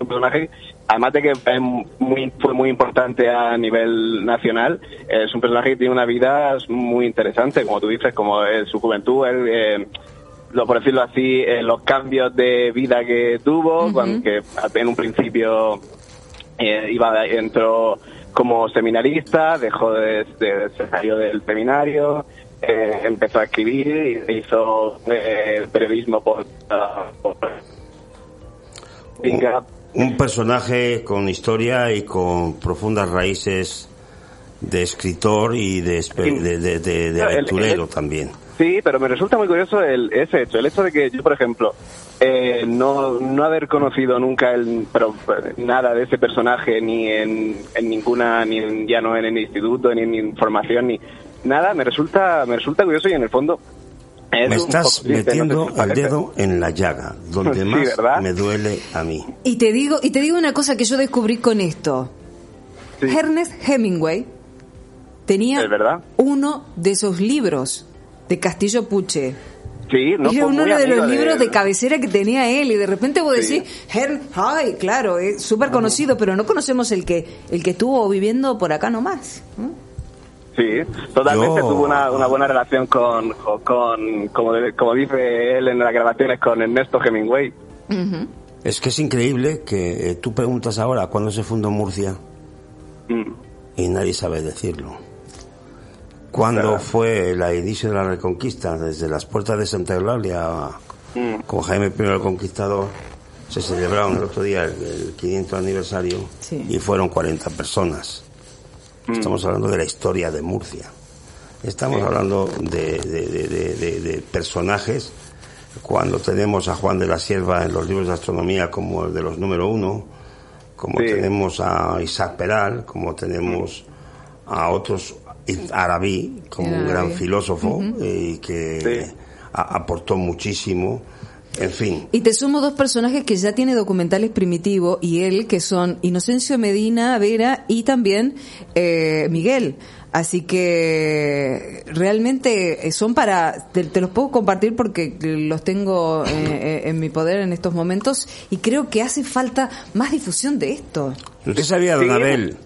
un personaje, además de que es muy, fue muy importante a nivel nacional, es un personaje que tiene una vida muy interesante, como tú dices, como en su juventud, él, eh, lo, por decirlo así, eh, los cambios de vida que tuvo, cuando- que en un principio eh, iba entró como seminarista, dejó de, de- salió del seminario, eh, empezó a escribir y hizo eh, periodismo por, por- Venga, Un personaje con historia y con profundas raíces de escritor y de, de, de- aventurero también. Sí, pero me resulta muy curioso el, ese hecho, el hecho de que yo, por ejemplo, eh, no, no haber conocido nunca el, pero, eh, nada de ese personaje ni en, en ninguna, ni en- ya no en el instituto, ni en información, ni nada, me resulta, me resulta curioso y en el fondo es Me un estás no sé metiendo parece. dedo en la llaga, donde Sí, más ¿verdad? me duele a mí. Y te digo, y te digo una cosa que yo descubrí con esto. Sí. Ernest Hemingway tenía Es uno de esos libros de Castillo Puche. Sí, no Era uno de los libros de cabecera que tenía él y de repente vos Sí. decís, Hern, ay, claro, es súper conocido, pero no conocemos el que el que estuvo viviendo por acá nomás. ¿no? Sí, totalmente Yo- tuvo una, una buena relación con, con, con- como, de- como dice él en las grabaciones, con Ernesto Hemingway. Es que es increíble que eh, tú preguntas ahora cuándo se fundó Murcia Mm. y nadie sabe decirlo. ¿Cuándo fue el inicio de la Reconquista? Desde las puertas de Santa Eulalia Mm. con Jaime I el Conquistador se celebraron el otro día el, el 500 aniversario Sí. y fueron 40 personas. Estamos hablando de la historia de Murcia. Estamos hablando de, de- de- de- de- de personajes cuando tenemos a Juan de la Sierva en los libros de astronomía como el de los número uno, como Sí. tenemos a Isaac Peral, como tenemos a otros, Arabí, como un gran filósofo y que Sí. a- aportó muchísimo En fin. Y te sumo dos personajes que ya tiene documentales Primitivo y él, que son Inocencio Medina Vera y también eh, Miguel. Así que realmente eh, son para, te, te los puedo compartir porque los tengo eh, eh, en mi poder en estos momentos y creo que hace falta más difusión de esto. ¿Usted sabía, don Sí. Abel,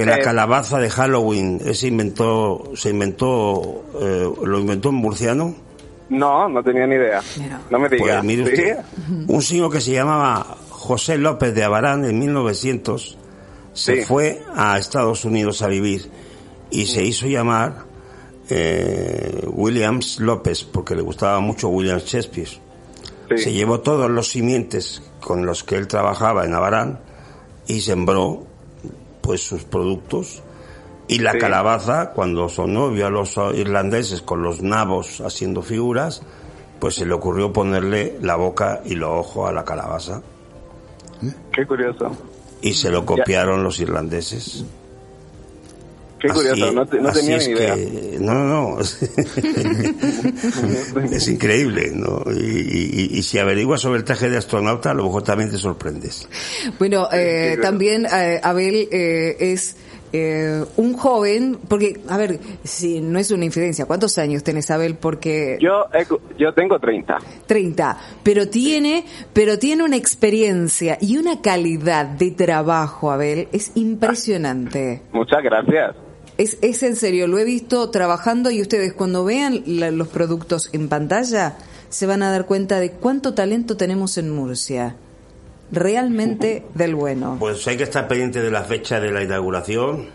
que la calabaza de Halloween se inventó, se inventó, eh, lo inventó un murciano? No, no tenía ni idea. Mira. No me diga. Pues mire ¿Sí? usted, un señor que se llamaba José López de Abarán en 1900 se Sí. fue a Estados Unidos a vivir y se hizo llamar eh, Williams López porque le gustaba mucho William Shakespeare. Sí. Se llevó todos los simientes con los que él trabajaba en Abarán y sembró pues sus productos y la Sí. calabaza cuando sonó vio a los irlandeses con los nabos haciendo figuras pues se le ocurrió ponerle la boca y los ojos a la calabaza Qué curioso. y se lo copiaron los irlandeses Qué curioso. no, te- no así tenía es ni idea. que- no, no, no. es increíble, ¿no? Y, y- y si averiguas sobre el traje de astronauta, a lo mejor también te sorprendes. Bueno, eh, sí, también eh, Abel eh, es eh, un joven, porque, a ver, si no es una infidencia, ¿cuántos años tenés, Abel? Porque Yo, yo tengo 30. 30, pero tiene, pero tiene una experiencia y una calidad de trabajo, Abel, es impresionante. Muchas gracias. Es, es en serio, lo he visto trabajando y ustedes cuando vean la- los productos en pantalla se van a dar cuenta de cuánto talento tenemos en Murcia. Realmente del bueno. Pues hay que estar pendiente de la fecha de la inauguración,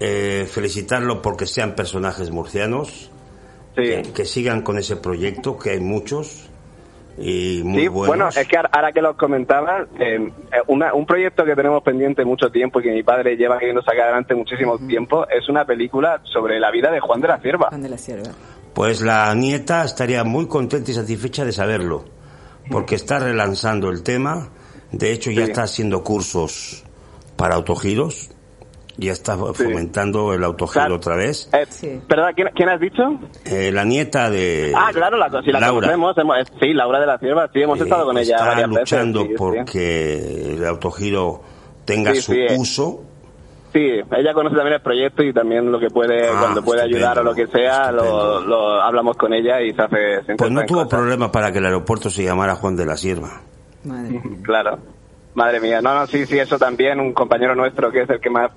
eh, felicitarlo porque sean personajes murcianos, Sí. que, que sigan con ese proyecto, que hay muchos y muy Sí, buenos. bueno, es que ahora- que los comentabas, eh, eh, una- un proyecto que tenemos pendiente mucho tiempo y que mi padre lleva queriendo sacar adelante muchísimo tiempo es una película sobre la vida de Juan de la Cierva. Juan de la Sierva. Pues la nieta estaría muy contenta y satisfecha de saberlo, porque está relanzando el tema, de hecho ya Sí. está haciendo cursos para autogiros, ya está fomentando el autogiro Claro. otra vez. Eh, Sí. ¿Perdón? ¿quién, quién has dicho? Eh, la nieta de ah, claro, la, sí, la Laura conocemos. hemos- sí, Laura de la Cierva, sí, hemos eh, estado con ella está luchando veces. sí, sí. porque el autogiro tenga Sí, su sí, uso. Sí, ella conoce también el proyecto y también lo que puede, Ah, cuando puede ayudar o lo que sea, lo, lo hablamos con ella y se hace... se Pues no tuvo cosas. problema para que el aeropuerto se llamara Juan de la Sierva. Madre. Claro. Madre mía. No, no, sí, sí, eso también. Un compañero nuestro que es el que más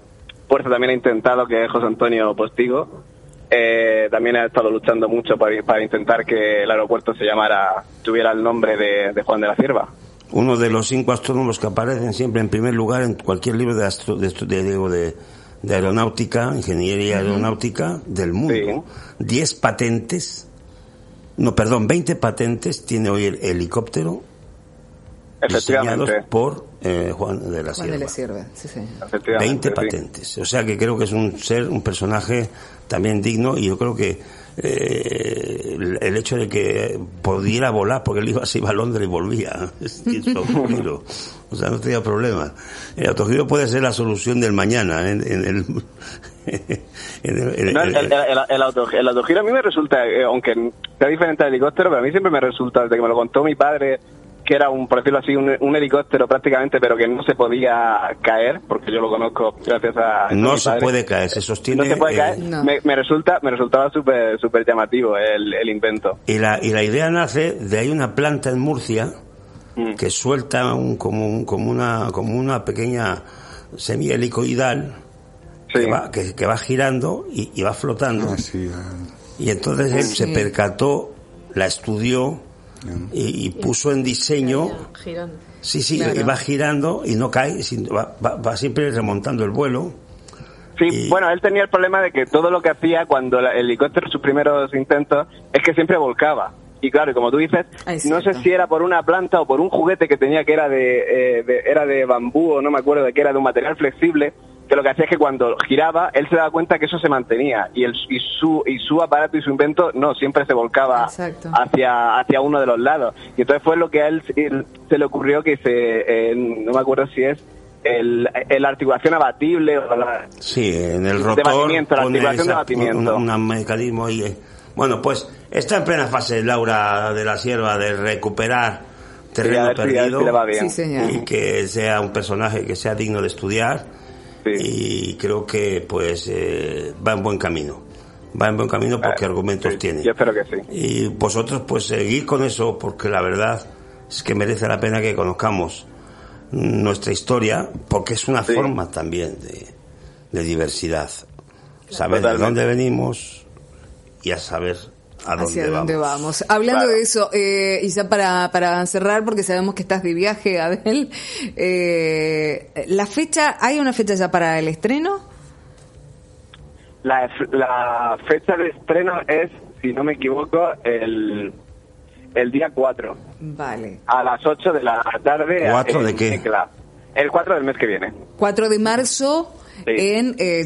fuerza también ha intentado, que es José Antonio Postigo. eh, también ha estado luchando mucho para, para intentar que el aeropuerto se llamara, tuviera el nombre de, de Juan de la Cierva. Uno de los cinco astrónomos que aparecen siempre en primer lugar en cualquier libro de, astro- de, de- de- aeronáutica, ingeniería aeronáutica del mundo. Diez patentes, no, perdón, 20 patentes tiene hoy el helicóptero diseñados por eh, Juan de la Juan de la. Sierva, sí, sí. efectivamente, 20 sí. patentes. O sea que creo que es un ser, un personaje también digno y yo creo que eh, el, hecho de que pudiera volar, porque él iba, se iba a Londres y volvía, autogiro. o sea, no tenía problema. El autogiro puede ser la solución del mañana en, en el... en el- en el- No, el, el, el- el auto- el autogiro a mí me resulta, eh, aunque sea diferente al helicóptero, pero a mí siempre me resulta, desde que me lo contó mi padre, que era un, por decirlo así, un, un helicóptero prácticamente, pero que no se podía caer, porque yo lo conozco gracias a... no se padre. puede caer, se sostiene... No se puede eh, caer. No. Me, me resulta, me resultaba súper súper llamativo el, el invento. Y la, y la idea nace de hay una planta en Murcia Mm. que suelta un, como, un- como, una, como una pequeña semilla helicoidal Sí. que, va, que, que va girando y, y va flotando. Ah, sí, ah, Y entonces él se percató, la estudió y, y puso en diseño. Girando. Sí, sí, Claro. y va girando y no cae, sino va, va- va siempre remontando el vuelo. Sí, Y- bueno, él tenía el problema de que todo lo que hacía cuando la- el helicóptero, sus primeros intentos, es que siempre volcaba. Y claro, y como tú dices, Ah, no sé si era por una planta o por un juguete que tenía que era de, eh, de- era de bambú o no me acuerdo de qué era, de un material flexible, que lo que hacía es que cuando giraba, él se daba cuenta que eso se mantenía y, el, y, su, y su aparato y su invento no, siempre se volcaba Exacto. hacia, hacia uno de los lados. Y entonces fue lo que a él se- se le ocurrió que se, eh, no me acuerdo si es el, el articulación abatible o la, Sí, en el De rotor batimiento, la articulación de batimiento. un, un mecanismo ahí eh, Bueno, pues está en plena fase Laura de la Sierva de recuperar terreno Sí, perdido si le va bien. Sí, señor. y que sea un personaje que sea digno de estudiar Sí. y creo que pues eh, va en buen camino. Va en buen camino porque Eh, argumentos sí, tiene. Yo espero que sí. Y vosotros pues seguir con eso porque la verdad es que merece la pena que conozcamos nuestra historia porque es una Sí. forma también de, de diversidad. Saber de dónde venimos y a saber a dónde hacia vamos. dónde vamos. Hablando Claro. de eso, eh, y ya para, para cerrar, porque sabemos que estás de viaje, Abel, eh, la fecha, ¿hay una fecha ya para el estreno? La, la fecha de estreno es, si no me equivoco, el, el día 4, Vale. a las 8 de la tarde. ¿Cuatro en de qué? Ecla. El 4 del mes que viene. 4 de marzo Sí. en eh.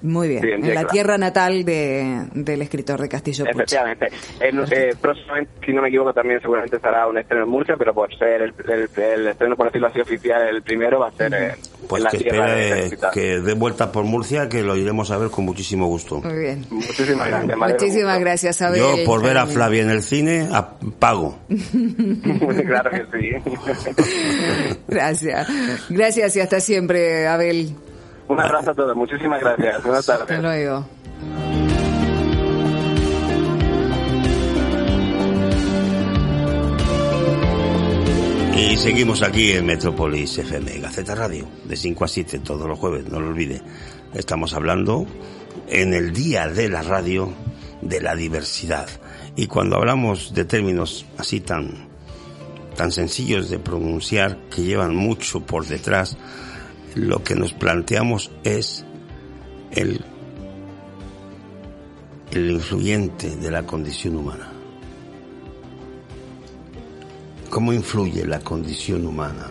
Muy bien, Sí, en en la tierra natal de, del escritor de Castillo Puch. Efectivamente. En, eh, próximamente, si no me equivoco, también seguramente estará un estreno en Murcia, pero por ser el, el, el estreno, por decirlo así, oficial, el primero va a ser eh, Pues en la que espere que dé vuelta por Murcia, que lo iremos a ver con muchísimo gusto. Muy bien. Muchísimas gracias. Muchísimas gracias, Abel. Yo por ver a. Flavia en el cine a- pago. claro que sí. Gracias. Gracias y hasta siempre, Abel. Un abrazo a todos. Muchísimas gracias. Buenas Hasta tardes. luego. Y seguimos aquí en Metrópolis FM, Gaceta Radio, de 5 a 7 todos los jueves, no lo olvide. Estamos hablando en el día de la radio de la diversidad. Y cuando hablamos de términos así tan, tan sencillos de pronunciar, que llevan mucho por detrás, lo que nos planteamos es el, el influyente de la condición humana. ¿Cómo influye la condición humana?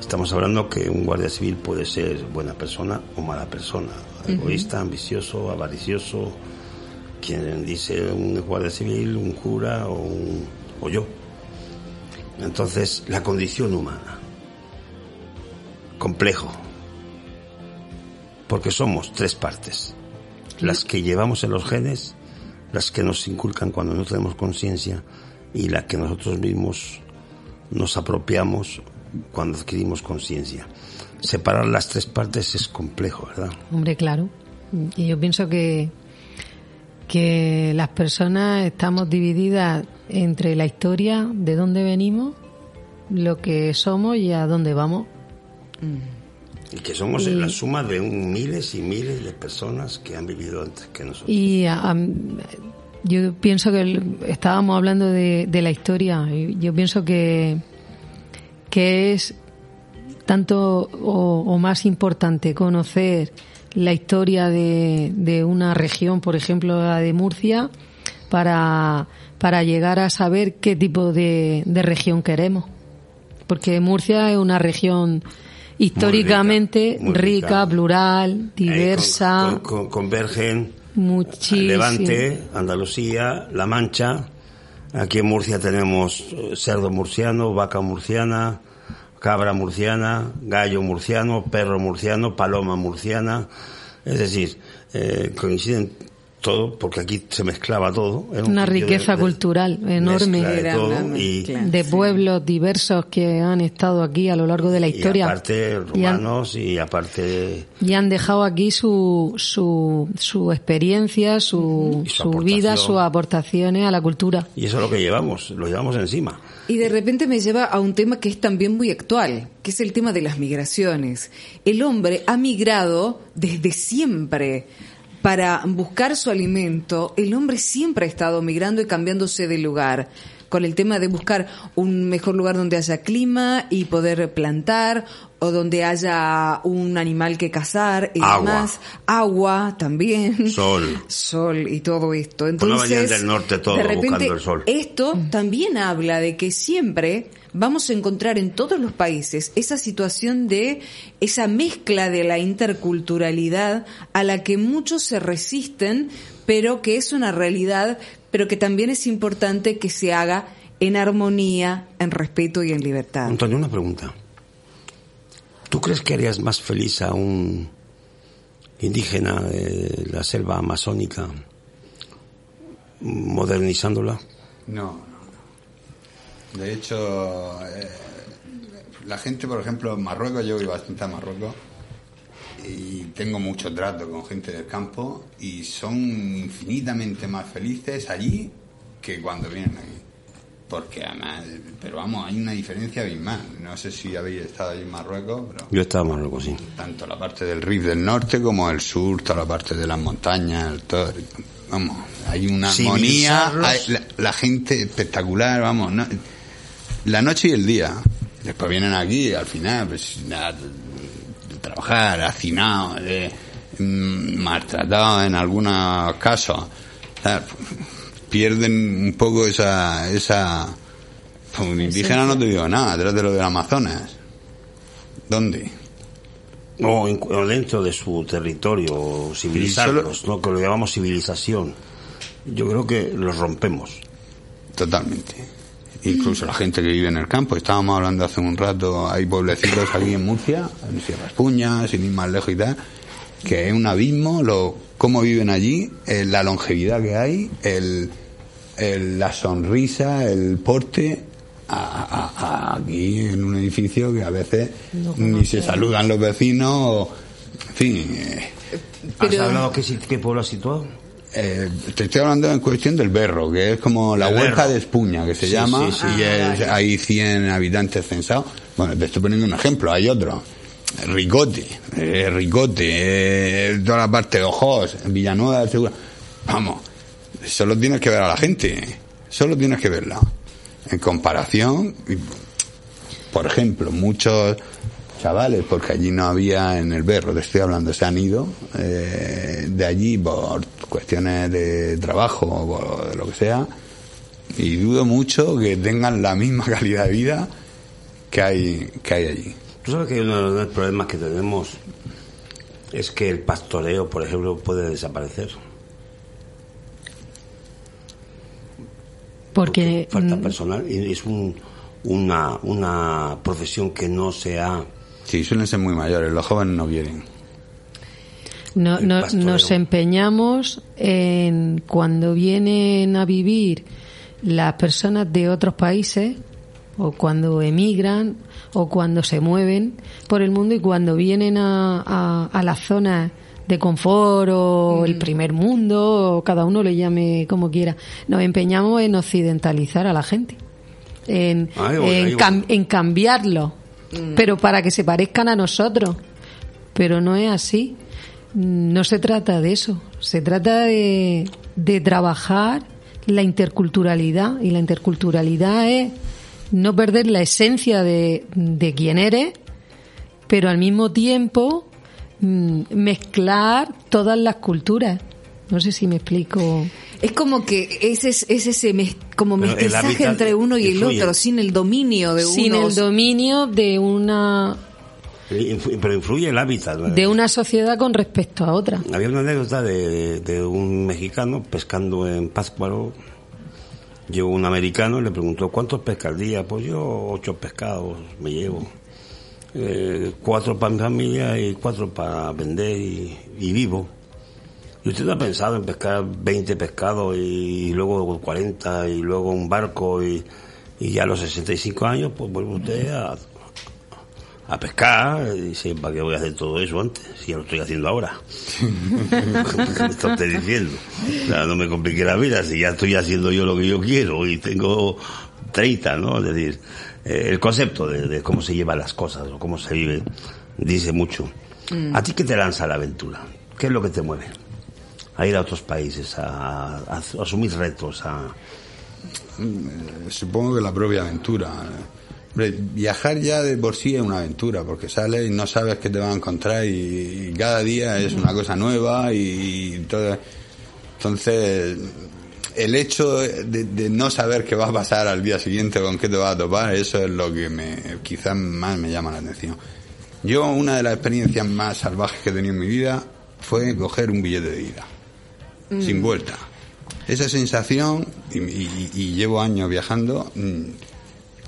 Estamos hablando que un guardia civil puede ser buena persona o mala persona, egoísta, ambicioso, avaricioso, quien dice un guardia civil, un cura o, un- o yo. Entonces, la condición humana, complejo, porque somos tres partes, las que llevamos en los genes, las que nos inculcan cuando no tenemos conciencia y las que nosotros mismos nos apropiamos cuando adquirimos conciencia. Separar las tres partes es complejo, ¿verdad? Hombre, claro. Y yo pienso que, que las personas estamos divididas entre la historia, de dónde venimos, lo que somos y a dónde vamos. Y que somos Y- la suma de un miles y miles de personas que han vivido antes que nosotros. Y yo pienso que el- estábamos hablando de, de la historia. y Yo pienso que, que es tanto o, o más importante conocer la historia de, de una región, por ejemplo la de Murcia, para, para llegar a saber qué tipo de, de región queremos. Porque Murcia es una región históricamente muy rica, rica. plural, Eh, diversa. con- con- convergen Muchísimo. Levante, Andalucía, La Mancha. Aquí en Murcia tenemos eh, cerdo murciano, vaca murciana, cabra murciana, gallo murciano, perro murciano, paloma murciana. Es decir, eh, coinciden todo, porque aquí se mezclaba todo. Era un Una riqueza cultural enorme. de Era todo una y, de pueblos diversos que han estado aquí a lo largo de la y historia aparte y han, romanos y aparte y han dejado aquí su, su, su experiencia, su, su su vida, sus aportaciones a la cultura. y eso es lo que llevamos, lo llevamos encima. Y de repente me lleva a un tema que es también muy actual, que es el tema de las migraciones. El hombre ha migrado desde siempre para buscar su alimento. El hombre siempre ha estado migrando y cambiándose de lugar con el tema de buscar un mejor lugar donde haya clima y poder plantar o donde haya un animal que cazar y Agua. demás. Agua también. Sol. Sol y todo esto. Entonces, del norte todo de repente, buscando el sol. esto también habla de que siempre vamos a encontrar en todos los países esa situación de esa mezcla de la interculturalidad a la que muchos se resisten, pero que es una realidad, pero que también es importante que se haga en armonía, en respeto y en libertad. Antonio, una pregunta. ¿Tú crees que harías más feliz a un indígena de la selva amazónica modernizándola? No, no. De hecho, eh, la gente, por ejemplo, en Marruecos, yo voy bastante a Marruecos y tengo mucho trato con gente del campo y son infinitamente más felices allí que cuando vienen aquí. Porque además, pero vamos, hay una diferencia abismal. No sé si habéis estado allí en Marruecos, pero Yo estaba en Marruecos, sí. tanto la parte del Rif del norte como el sur, toda la parte de las montañas, el todo, vamos, hay una armonía, hay- la, la gente espectacular, vamos, no- la noche y el día. Después vienen aquí, al final, pues, nada, trabajar, hacinados, de, mm, maltratados en algunos casos. Pierden un poco esa, esa, pues, un indígena no te digo nada, atrás de lo del Amazonas. ¿Dónde? O, en- o dentro de su territorio, civilizarlos, ¿no? que lo llamamos civilización. Yo creo que los rompemos. Totalmente. Incluso la gente que vive en el campo. Estábamos hablando hace un rato, hay pueblecitos aquí en Murcia, en Sierra Espuña, sin ir más lejos y tal, que es un abismo lo cómo viven allí, eh, la longevidad que hay, el, el- la sonrisa, el porte. a- a- a- aquí en un edificio que a veces ni se saludan los vecinos, o, en fin. eh, ¿Has hablado qué, qué pueblo has situado? Eh, te estoy hablando en cuestión del Berro, que es como la Berro. de Espuña, que se Sí, llama, sí, sí. y Ah, es- hay 100 habitantes censados. Bueno, te estoy poniendo un ejemplo, hay otro. Ricote, eh, Ricote, eh, toda la parte de Ojos, Villanueva del Segura. Vamos, solo tienes que ver a la gente, solo tienes que verla. En comparación, por ejemplo, muchos chavales, porque allí no había en el berro, te estoy hablando, se han ido eh, de allí por cuestiones de trabajo o por de lo que sea, y dudo mucho que tengan la misma calidad de vida que hay, que hay allí. Tú sabes que uno de los problemas que tenemos es que el pastoreo, por ejemplo, puede desaparecer. Porque falta mm, personal y es un- una, una profesión que no se ha Sí, suelen ser muy mayores, los jóvenes no quieren. no- nos empeñamos en cuando vienen a vivir las personas de otros países o cuando emigran o cuando se mueven por el mundo y cuando vienen a, a, a las zonas de confort o el primer mundo o cada uno le llame como quiera. Nos empeñamos en occidentalizar a la gente en, cam- en cambiarlo pero para que se parezcan a nosotros. Pero no es así. No se trata de eso. Se trata de, de trabajar la interculturalidad. Y la interculturalidad es no perder la esencia de, de quién eres pero al mismo tiempo mm, mezclar todas las culturas no sé si me explico. Es como que ese es, es ese mes- como Pero mestizaje entre uno y el otro, sin el dominio de sin uno. el dominio de una pero influye el hábitat ¿no? de una sociedad con respecto a otra. Había una anécdota de, de un mexicano pescando en Pátzcuaro. Llegó un americano y le preguntó cuántos pesca al día pues yo ocho pescados me llevo. Eh, cuatro para mi familia y cuatro para vender y, y vivo ¿Y usted no ha pensado en pescar 20 pescados y, luego 40 y luego un barco y, y ya a los 65 años pues vuelve usted a, a pescar y dice, ¿para qué voy a hacer todo eso antes? Si ya lo estoy haciendo ahora. ¿Qué me está usted diciendo? O sea, no me complique la vida, si ya estoy haciendo yo lo que yo quiero y tengo 30, ¿no? Es decir, eh, el concepto de, de cómo se llevan las cosas o cómo se vive dice mucho. ¿A ti qué te lanza la aventura? ¿Qué es lo que te mueve? A ir a otros países, a, asumir retos, a... Eh, Supongo que la propia aventura. Hombre, viajar ya de por sí es una aventura, porque sales y no sabes qué te vas a encontrar y, cada día es una cosa nueva y, y todo. Entonces, el hecho de, de no saber qué va a pasar al día siguiente, con qué te vas a topar, eso es lo que me, quizás más me llama la atención. Yo, una de las experiencias más salvajes que he tenido en mi vida fue coger un billete de ida, sin vuelta. Esa sensación, y, y- y llevo años viajando, mm,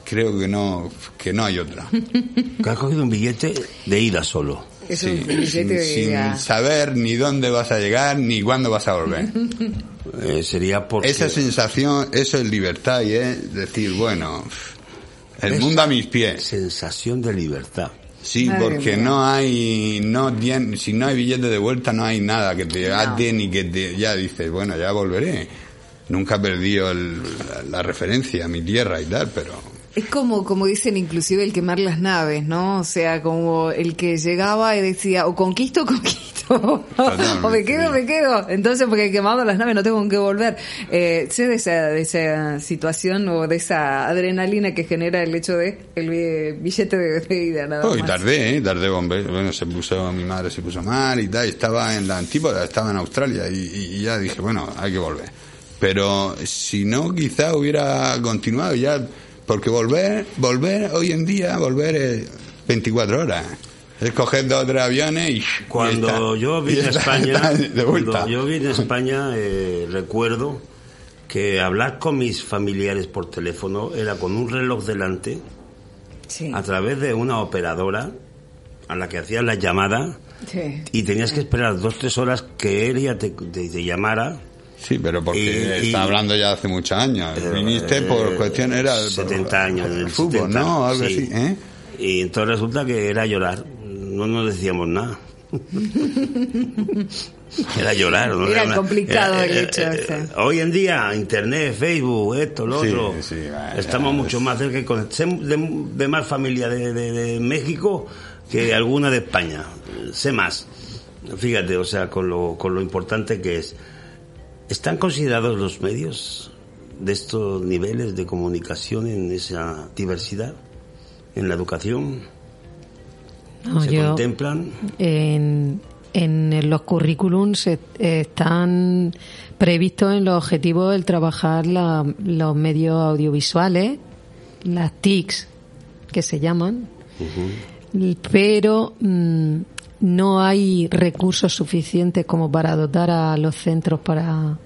creo que no, que no hay otra. Que has cogido un billete de ida solo. Es Sí, un billete sin, de sin ida. saber ni dónde vas a llegar ni cuándo vas a volver. eh, sería porque... Esa sensación, eso es libertad y es decir, bueno, el mundo a mis pies. Sensación de libertad. Sí, porque no hay, no tien- si no hay billete de vuelta no hay nada que te ate ni que te, ya dices, bueno, ya volveré. Nunca he perdido el- la, la referencia a mi tierra y tal, pero Es como, como dicen inclusive el quemar las naves, ¿no? O sea, como el que llegaba y decía, o conquisto conquisto, o me quedo me quedo. Entonces, porque he quemado las naves no tengo con qué volver. Eh, sé de esa, de esa situación o de esa adrenalina que genera el hecho de el bi- billete de, de ida, nada Oh, y más. tardé, ¿eh? Tardé, bombe. Bueno, se puso, mi madre se puso mal y tal, y estaba en la antípoda, estaba en Australia, y, y- y ya dije, bueno, hay que volver. Pero si no, quizá hubiera continuado ya, porque volver, volver hoy en día, volver es 24 horas. Es coger dos o tres aviones y... y Cuando está- yo vine a España, de cuando yo vine a España, eh, recuerdo que hablar con mis familiares por teléfono era con un reloj delante, Sí. a través de una operadora a la que hacías la llamada Sí. y tenías que esperar dos tres horas que ella te, te- te llamara. Sí, pero porque Y- y- está hablando ya hace muchos años. Eh, Viniste por eh, cuestión, era... 70 años en el el fútbol, 70, ¿no? Algo sí. así, ¿eh? Y entonces resulta que era llorar, no nos decíamos nada. Era llorar. ¿no? Era una- complicado el eh, hecho eh, eh, Hoy en día, Internet, Facebook, esto, lo Sí, otro, sí, vaya, estamos es- mucho más cerca. De, de más familia de, de- de México que alguna de España. Sé más. Fíjate, o sea, con lo, con lo importante que es. ¿Están considerados los medios de estos niveles de comunicación en esa diversidad? ¿En la educación? No, ¿Se yo- contemplan? en, en los currículums están previstos en los objetivos el trabajar la- los medios audiovisuales, las TICs que se llaman, pero mm, no hay recursos suficientes como para dotar a los centros para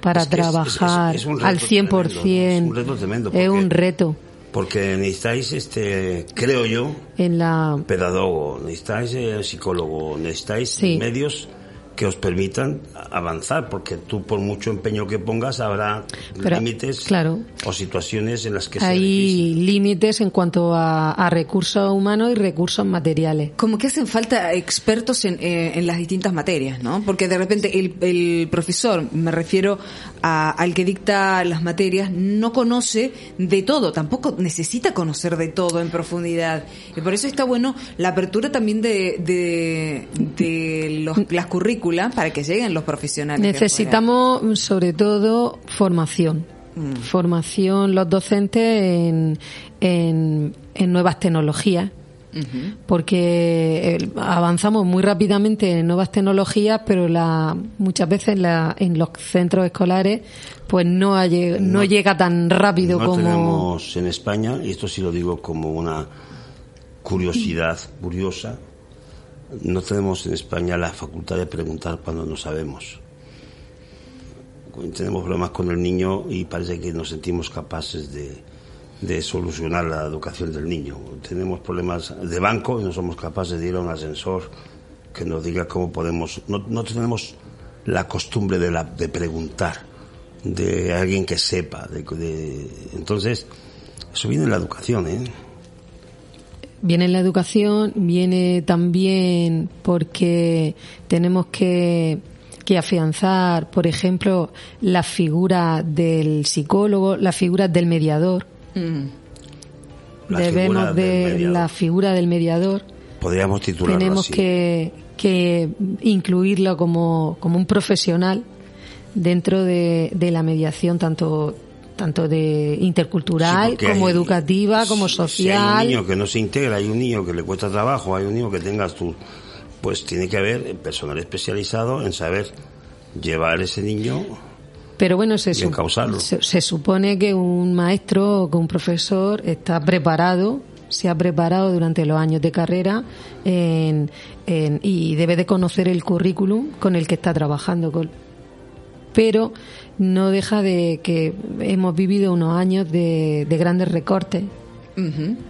para Es que trabajar es- es al 100%. tremendo. Es un reto tremendo, Es porque- un reto Porque necesitáis, este, creo yo, en la pedagogo, necesitáis eh, psicólogo, necesitáis Sí. medios que os permitan avanzar, porque tú por mucho empeño que pongas habrá Pero, límites claro. o situaciones en las que hay límites en cuanto a, a recursos humanos y recursos materiales. Como que hacen falta expertos en, eh, en las distintas materias, ¿no? Porque de repente el, el profesor, me refiero a- al que dicta las materias, no conoce de todo, tampoco necesita conocer de todo en profundidad. Y por eso está bueno la apertura también de, de, de los, las currículas para que lleguen los profesionales. Necesitamos sobre todo formación. Mm. Formación los docentes en, en, en nuevas tecnologías. Porque eh, avanzamos muy rápidamente en nuevas tecnologías, pero la, muchas veces la, en los centros escolares pues no, ha no, No- llega tan rápido no como tenemos en España, y esto sí lo digo como una curiosidad curiosa, no tenemos en España la facultad de preguntar cuando no sabemos. Tenemos problemas con el niño y parece que nos sentimos capaces de, de solucionar la educación del niño. Tenemos problemas de banco y no somos capaces de ir a un ascensor que nos diga cómo podemos. No, no tenemos la costumbre de, la, de preguntar, de alguien que sepa. De, de- entonces, eso viene en la educación, ¿eh? Viene la educación, viene también porque tenemos que, que afianzar, por ejemplo, la figura del psicólogo, la figura del mediador. La Debemos de la figura del mediador. Podríamos titularlo Tenemos así. que, que incluirlo como, como un profesional dentro de, de la mediación, tanto tanto de intercultural como hay- educativa, como si- Si hay social. un niño que no se integra, hay un niño que le cuesta trabajo, hay un niño que tengas tú, pues tiene que haber personal especializado en saber llevar ese niño. Pero bueno, se, y su- encauzarlo. se, se supone que un maestro o que un profesor está preparado, se ha preparado durante los años de carrera en- en- y debe de conocer el currículum con el que está trabajando. con- pero no deja de que hemos vivido unos años de, de grandes recortes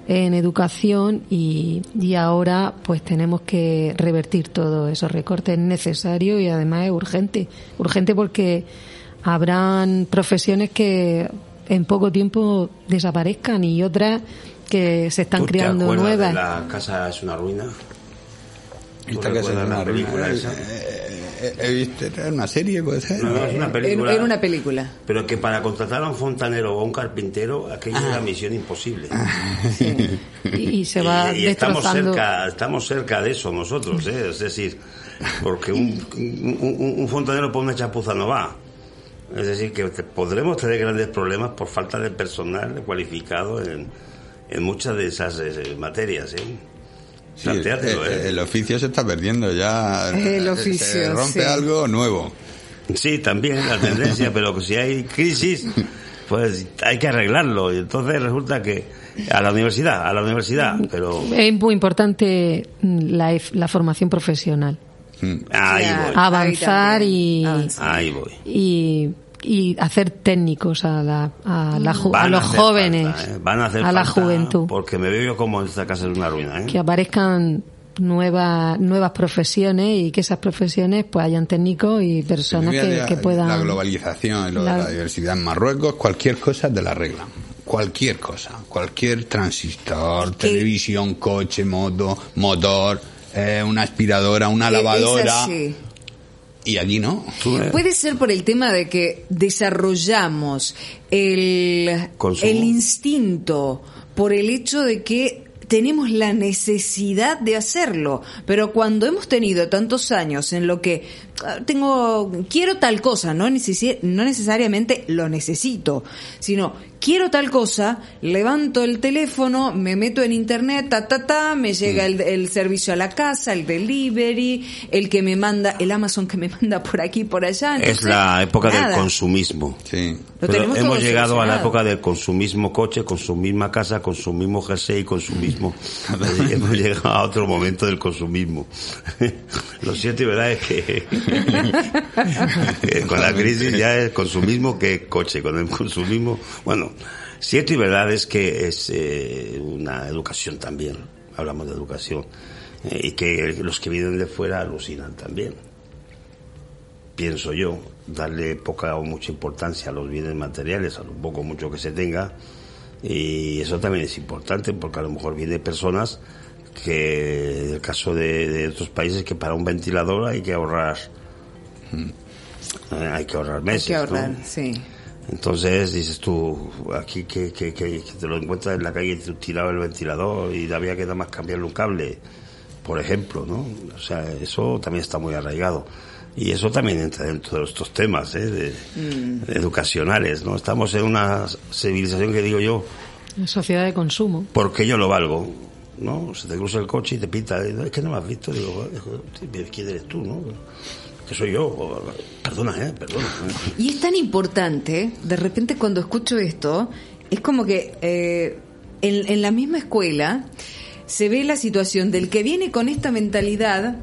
en educación y, y ahora pues tenemos que revertir todos esos recortes. Es necesario y además es urgente. Urgente porque habrán profesiones que en poco tiempo desaparezcan y otras que se están ¿Tú te creando nuevas. de la casa es una ruina? ¿Tú Esta casa es una película ruina. esa? Eh, eh, He visto, ¿era una serie, puede ser? No, es una película. era una película. Pero que para contratar a un fontanero o a un carpintero, aquello era misión imposible. Y, y se va y, y estamos cerca, estamos cerca de eso nosotros, ¿eh? es decir, porque un, un, un- un fontanero por una chapuza no va. Es decir, que te- podremos tener grandes problemas por falta de personal cualificado en, en muchas de esas eh, materias. ¿eh? Sí, el, ¿eh? el oficio se está perdiendo ya. El Eh, oficio, Se rompe sí. algo nuevo. Sí, también la tendencia, pero si hay crisis, pues hay que arreglarlo. Y entonces resulta que a la universidad, a la universidad, pero Es muy importante la, la formación profesional. Mm. ahí voy, Avanzar y, ahí voy. y, y hacer técnicos a, la, a, la a los jóvenes, falta, ¿eh? Van a, hacer a la juventud, Porque me veo yo como esta casa es una ruina. ¿eh? que aparezcan nuevas nuevas profesiones y que esas profesiones pues hayan técnicos y personas que, la- que puedan La globalización y lo La- de la diversidad en Marruecos, cualquier cosa te la arreglan. Cualquier cosa. Cualquier transistor, televisión, coche, moto, motor, eh, una aspiradora, una Es lavadora. Y allí no. Eh, Puede ser por el tema de que desarrollamos el, Consumo. el instinto, por el hecho de que tenemos la necesidad de hacerlo, pero cuando hemos tenido tantos años en lo que tengo, quiero tal cosa, no, necesi- no necesariamente lo necesito, sino quiero tal cosa, levanto el teléfono, me meto en internet, ta, ta, ta, me llega el, el servicio a la casa, el delivery, el que me manda, el Amazon que me manda por aquí, por allá. es la época del consumismo. Sí. Pero hemos llegado a la época del consumismo coche, con su misma casa, con su mismo jersey, con su mismo... hemos llegado a otro momento del consumismo. Lo cierto y verdad es que con la crisis ya es consumismo que coche, con el consumismo... Bueno, cierto y verdad es que es eh, una educación también, hablamos de educación, eh, y que los que vienen de fuera alucinan también. Pienso yo, darle poca o mucha importancia a los bienes materiales, a lo poco o mucho que se tenga, y eso también es importante porque a lo mejor vienen personas que, en el caso de, de otros países, que para un ventilador hay que ahorrar, eh, hay que ahorrar Hay meses. que ahorrar, ¿no? sí. Entonces dices tú, aquí que, que, que, que te lo encuentras en la calle y tú tirado el ventilador y había que nada más cambiarle un cable, por ejemplo, ¿no? O sea, eso también está muy arraigado. Y eso también entra dentro de estos temas ¿eh? de, de educacionales, ¿no? Estamos en una civilización que digo yo, sociedad de consumo. porque yo lo valgo, ¿no? Se te cruza el coche y te pita, es que no me has visto, digo, ¿quién eres tú, no? Que soy yo, perdona, ¿eh? Perdona. Y es tan importante, de repente cuando escucho esto, es como que eh, en, en la misma escuela se ve la situación del que viene con esta mentalidad,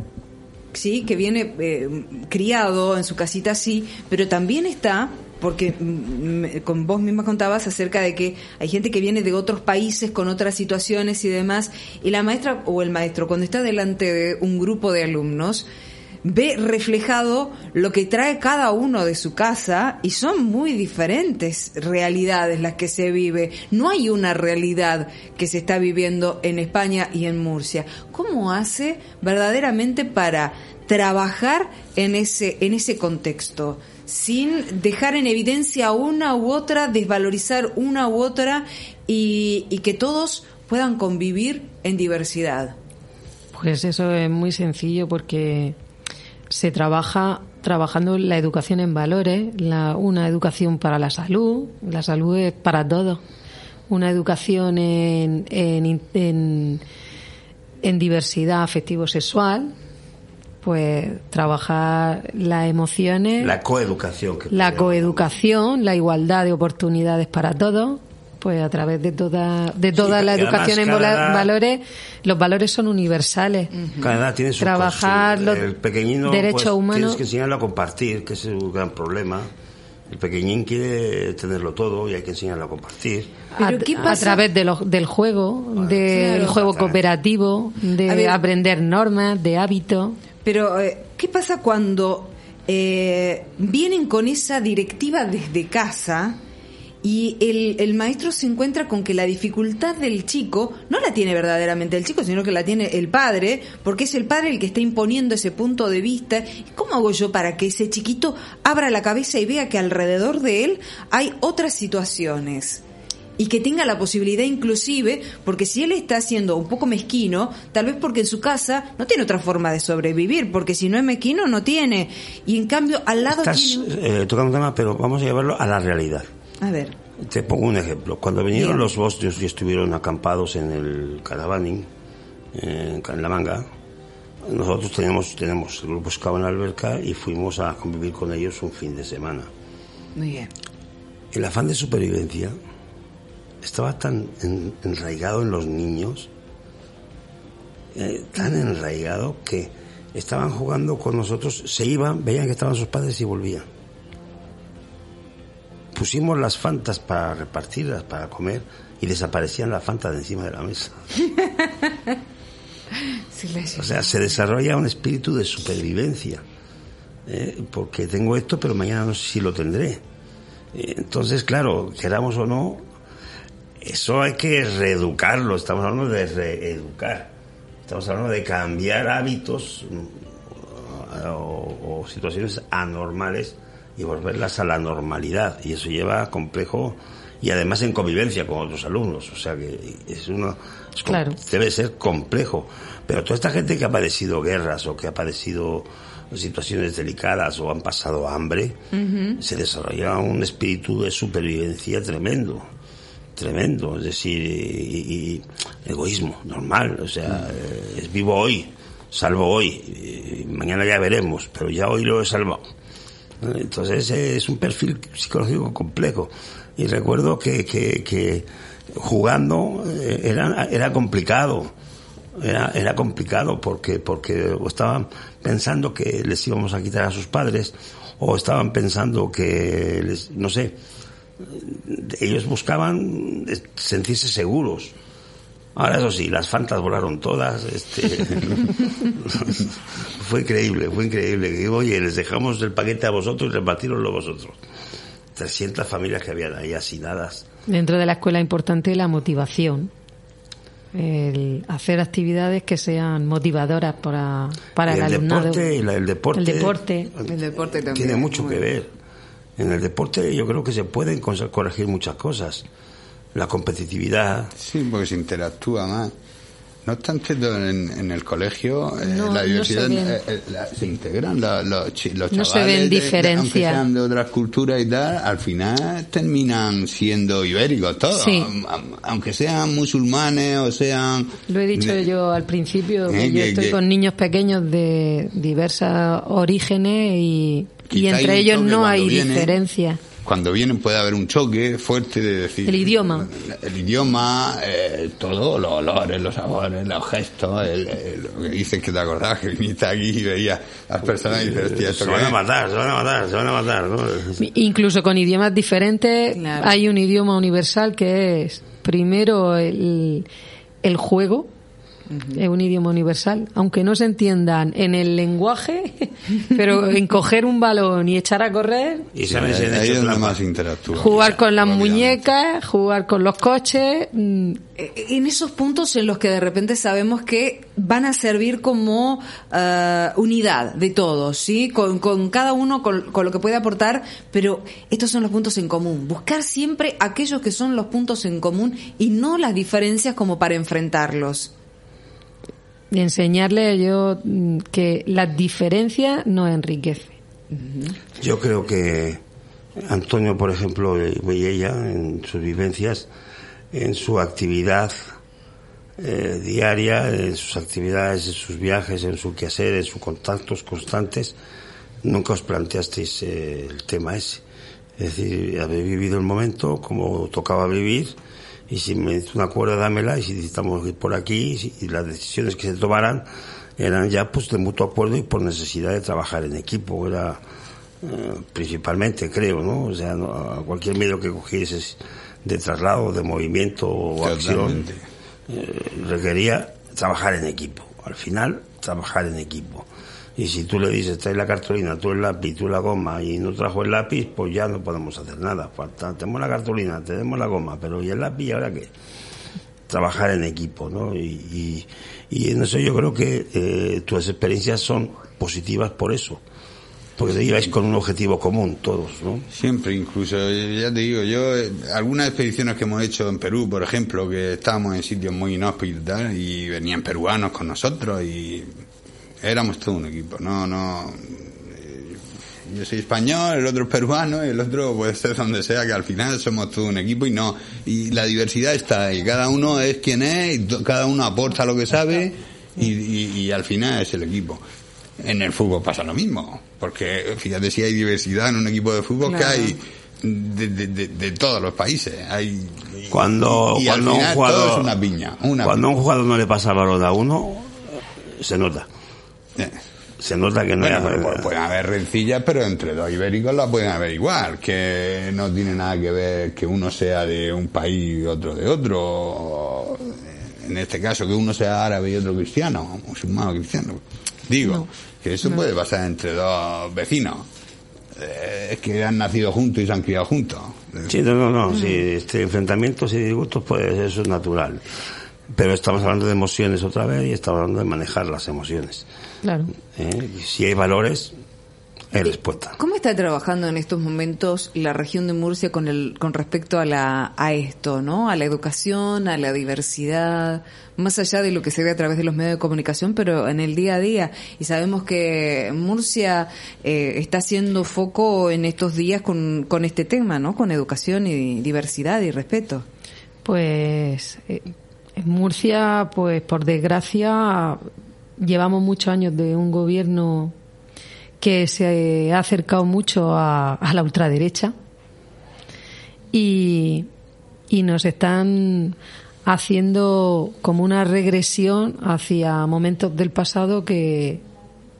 sí, que viene eh, criado en su casita así, pero también está porque mm, con vos misma contabas acerca de que hay gente que viene de otros países con otras situaciones y demás, y la maestra o el maestro cuando está delante de un grupo de alumnos, ve reflejado lo que trae cada uno de su casa y son muy diferentes realidades las que se vive. No hay una realidad que se está viviendo en España y en Murcia. ¿Cómo hace verdaderamente para trabajar en ese, en ese contexto? Sin dejar en evidencia una u otra, desvalorizar una u otra y, que todos puedan convivir en diversidad. Pues eso es muy sencillo porque se trabaja trabajando la educación en valores, la, una educación para la salud, la salud es para todos, una educación en, en, en, en diversidad afectivo-sexual, pues trabajar las emociones, La coeducación. Que la coeducación, la igualdad de oportunidades para todos, pues a través de toda de toda Sí, la educación en cada valores, los valores son universales. Cada edad tiene su Trabajar su- los El pequeñino, derechos pues, humanos. Tienes que enseñarlo a compartir, que ese es un gran problema. El pequeñín quiere tenerlo todo y hay que enseñarlo a compartir. A, Pero ¿qué a pasa? través de lo- del juego, del claro. juego cooperativo, de A ver. aprender normas, de hábitos. Pero, eh, ¿qué pasa cuando eh, vienen con esa directiva desde casa y el, el, maestro se encuentra con que la dificultad del chico no la tiene verdaderamente el chico, sino que la tiene el padre, porque es el padre el que está imponiendo ese punto de vista. ¿Cómo hago yo para que ese chiquito abra la cabeza y vea que alrededor de él hay otras situaciones? Y que tenga la posibilidad inclusive, porque si él está siendo un poco mezquino, tal vez porque en su casa no tiene otra forma de sobrevivir, porque si no es mezquino no tiene, y en cambio al lado Estás tiene... eh, tocando un tema, pero vamos a llevarlo a la realidad. A ver. Te pongo un ejemplo. Cuando vinieron Bien. los bosnios y estuvieron acampados en el Caravaning, en, en La Manga, nosotros teníamos, tenemos el grupo Scout en la alberca y fuimos a convivir con ellos un fin de semana. Muy bien. El afán de supervivencia estaba tan en- enraigado en los niños, eh, tan enraigado que estaban jugando con nosotros, se iban, veían que estaban sus padres y volvían. Pusimos las fantas para repartirlas, para comer, y desaparecían las fantas de encima de la mesa. Silencio. O sea, se desarrolla un espíritu de supervivencia. ¿eh? Porque tengo esto, pero mañana no sé si lo tendré. Eh, Entonces, claro, queramos o no, eso hay que reeducarlo. Estamos hablando de reeducar. Estamos hablando de cambiar hábitos mm, o, o situaciones anormales y volverlas a la normalidad. Y eso lleva complejo y además en convivencia con otros alumnos. O sea que es uno, es Claro. debe ser complejo. Pero toda esta gente que ha padecido guerras o que ha padecido situaciones delicadas o han pasado hambre, se desarrolla un espíritu de supervivencia tremendo. Tremendo, es decir, y, y egoísmo, normal, o sea, eh, es vivo hoy, salvo hoy, mañana ya veremos, pero ya hoy lo he salvado. Entonces es un perfil psicológico complejo. Y recuerdo que, que, que jugando eh, era, era complicado. Era, era complicado porque, porque o estaban pensando que les íbamos a quitar a sus padres o estaban pensando que, les, no sé, ellos buscaban eh, sentirse seguros. Ahora eso sí, las fantas volaron todas. Este, fue increíble, fue increíble. Que, Oye, les dejamos el paquete a vosotros y repartiroslo vosotros. 300 familias que habían ahí asinadas. Dentro de la escuela es importante la motivación. El hacer actividades que sean motivadoras para, para el, el alumnado. deporte, el deporte, El deporte. El deporte también. tiene mucho que bien. ver. En el deporte yo creo que se pueden corregir muchas cosas. La competitividad, Sí, porque se interactúa más. No obstante, en, en el colegio eh, No, la no diversidad se ven. eh, eh, la- se integran la- los, los No se chavales, ven de- de- diferencias. aunque sean de otras culturas y tal, al final terminan siendo ibéricos todos, Sí. am- aunque sean musulmanes o sean... Lo he dicho de- yo al principio, que Eh, yo que- estoy que- con niños pequeños de diversos orígenes y, y entre ellos no hay diferencia. Cuando vienen puede haber un choque fuerte de decir... El idioma. El idioma, eh, todo, los olores, los sabores, los gestos, el, el- lo que dices que te acordabas que viniste aquí y veías a las personas y dices, hostia, ¿esto se van a matar, se van a matar, se van a matar. ¿no? Incluso con idiomas diferentes Claro. hay un idioma universal que es primero el, el juego, es un idioma universal, aunque no se entiendan en el lenguaje, pero en coger un balón y echar a correr, Y han ahí hecho es donde más interactúa. jugar con las muñecas, jugar con los coches, mm, Eh, En esos puntos en los que de repente sabemos que van a servir como eh, unidad de todos, ¿sí? Con, con cada uno con, con lo que puede aportar, pero estos son los puntos en común. Buscar siempre aquellos que son los puntos en común y no las diferencias como para enfrentarlos. Y enseñarle yo mm, que las diferencias nos enriquece. Yo creo que Antonio, por ejemplo, y ella, en sus vivencias, en su actividad eh, diaria, en sus actividades, en sus viajes, en su quehacer, en sus contactos constantes, nunca os planteasteis eh, el tema ese. Es decir, habéis vivido el momento como tocaba vivir, y si me dices una cuerda, dámela, y si necesitamos ir por aquí, y, las decisiones que se tomaran eran ya pues de mutuo acuerdo y por necesidad de trabajar en equipo, era eh, principalmente, creo, ¿no? O sea, no- a cualquier medio que cogieses de traslado, de movimiento o acción, eh, requería trabajar en equipo. Al final, trabajar en equipo. Y si tú le dices, trae la cartulina, tú el lápiz, tú la goma, y no trajo el lápiz, pues ya no podemos hacer nada. Falta, tenemos la cartulina, tenemos la goma, pero ¿y el lápiz ahora qué? Trabajar en equipo, ¿no? Y, y, en eso yo creo que eh, tus experiencias son positivas por eso. Porque te lleváis con un objetivo común todos, ¿no? Siempre, incluso, ya te digo, yo, eh, algunas expediciones que hemos hecho en Perú, por ejemplo, que estábamos en sitios muy inhóspitos y y venían peruanos con nosotros y éramos todo un equipo, no, no. Yo soy español, el otro es peruano, el otro puede ser donde sea, que al final somos todo un equipo y no. Y la diversidad está ahí, cada uno es quien es, y cada uno aporta lo que sabe y, y, al final es el equipo. En el fútbol pasa lo mismo, porque fíjate si hay diversidad en un equipo de fútbol que hay de, de, de, todos los países. Hay, cuando cuando un jugador, una piña. Una cuando un jugador no le pasa balón a uno, se nota. Se nota que no hay... pueden haber rencillas, pero entre dos ibéricos la pueden haber igual, que no tiene nada que ver que uno sea de un país y otro de otro. En este caso, que uno sea árabe y otro cristiano, musulmán o cristiano. Digo, que eso puede pasar entre dos vecinos. Eh, es que han nacido juntos y se han criado juntos. Sí, no, no, no. Sí, este enfrentamientos y disgustos, pues eso es natural. Pero estamos hablando de emociones otra vez y estamos hablando de manejar las emociones. Claro. ¿Eh? Si hay valores, hay respuesta. ¿Cómo está trabajando en estos momentos la región de Murcia con el con respecto a la a esto, ¿no? A la educación, a la diversidad, más allá de lo que se ve a través de los medios de comunicación, pero en el día a día. Y sabemos que Murcia eh, está haciendo foco en estos días con, con este tema, ¿no? Con educación y diversidad y respeto. Pues eh, en Murcia, pues por desgracia, llevamos muchos años de un gobierno que se ha acercado mucho a, la ultraderecha y, y nos están haciendo como una regresión hacia momentos del pasado que,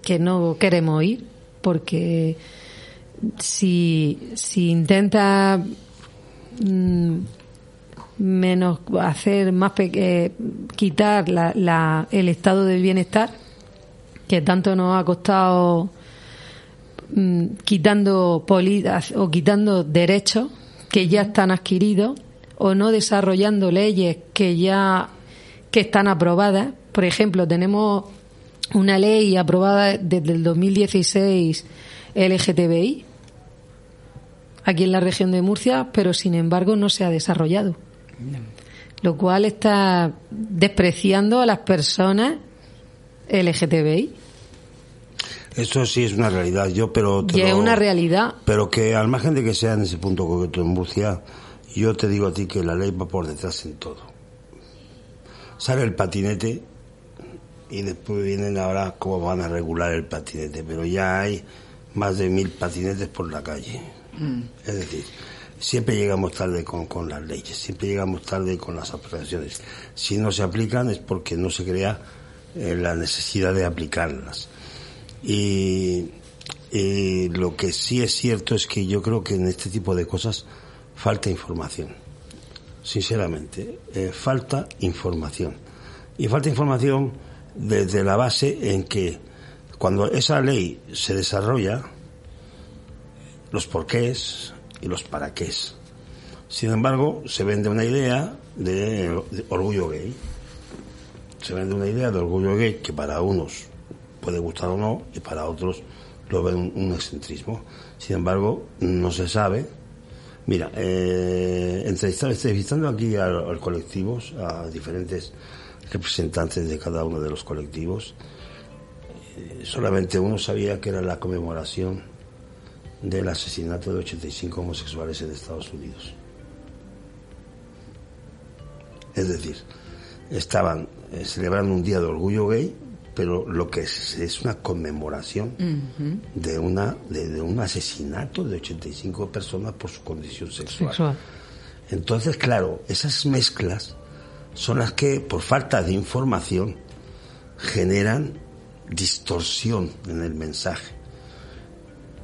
que no queremos ir porque si, si intenta mm, menos hacer más eh, quitar la, el estado del bienestar que tanto nos ha costado mm, quitando polidas o quitando derechos que ya están adquiridos o no desarrollando leyes que ya que están aprobadas. Por ejemplo tenemos una ley aprobada desde el 2016 LGTBI aquí en la región de Murcia pero sin embargo no se ha desarrollado lo cual está despreciando a las personas LGTBI. Eso sí es una realidad, yo pero y es una realidad. Pero que al margen de que sea en ese punto concreto en Murcia, yo te digo a ti que la ley va por detrás en todo. Sale el patinete y después vienen ahora cómo van a regular el patinete, pero ya hay más de mil patinetes por la calle. Mm. Es decir, siempre llegamos tarde con, con las leyes, siempre llegamos tarde con las aplicaciones. Si no se aplican es porque no se crea eh, la necesidad de aplicarlas. Y, lo que sí es cierto es que yo creo que en este tipo de cosas falta información. Sinceramente, eh, falta información. Y falta información desde la base en que cuando esa ley se desarrolla, los porqués, y los para qué. Sin embargo, se vende una idea de, orgullo gay. Se vende una idea de orgullo gay que para unos puede gustar o no y para otros lo ven un, excentrismo. Sin embargo, no se sabe. Mira, eh, entrevistando, aquí a, colectivos, a diferentes representantes de cada uno de los colectivos, eh, solamente uno sabía que era la conmemoración del asesinato de 85 homosexuales en Estados Unidos. Es decir, estaban eh, celebrando un día de orgullo gay, pero lo que es, es una conmemoración de una de, un asesinato de 85 personas por su condición sexual. Entonces, claro, esas mezclas son las que, por falta de información, generan distorsión en el mensaje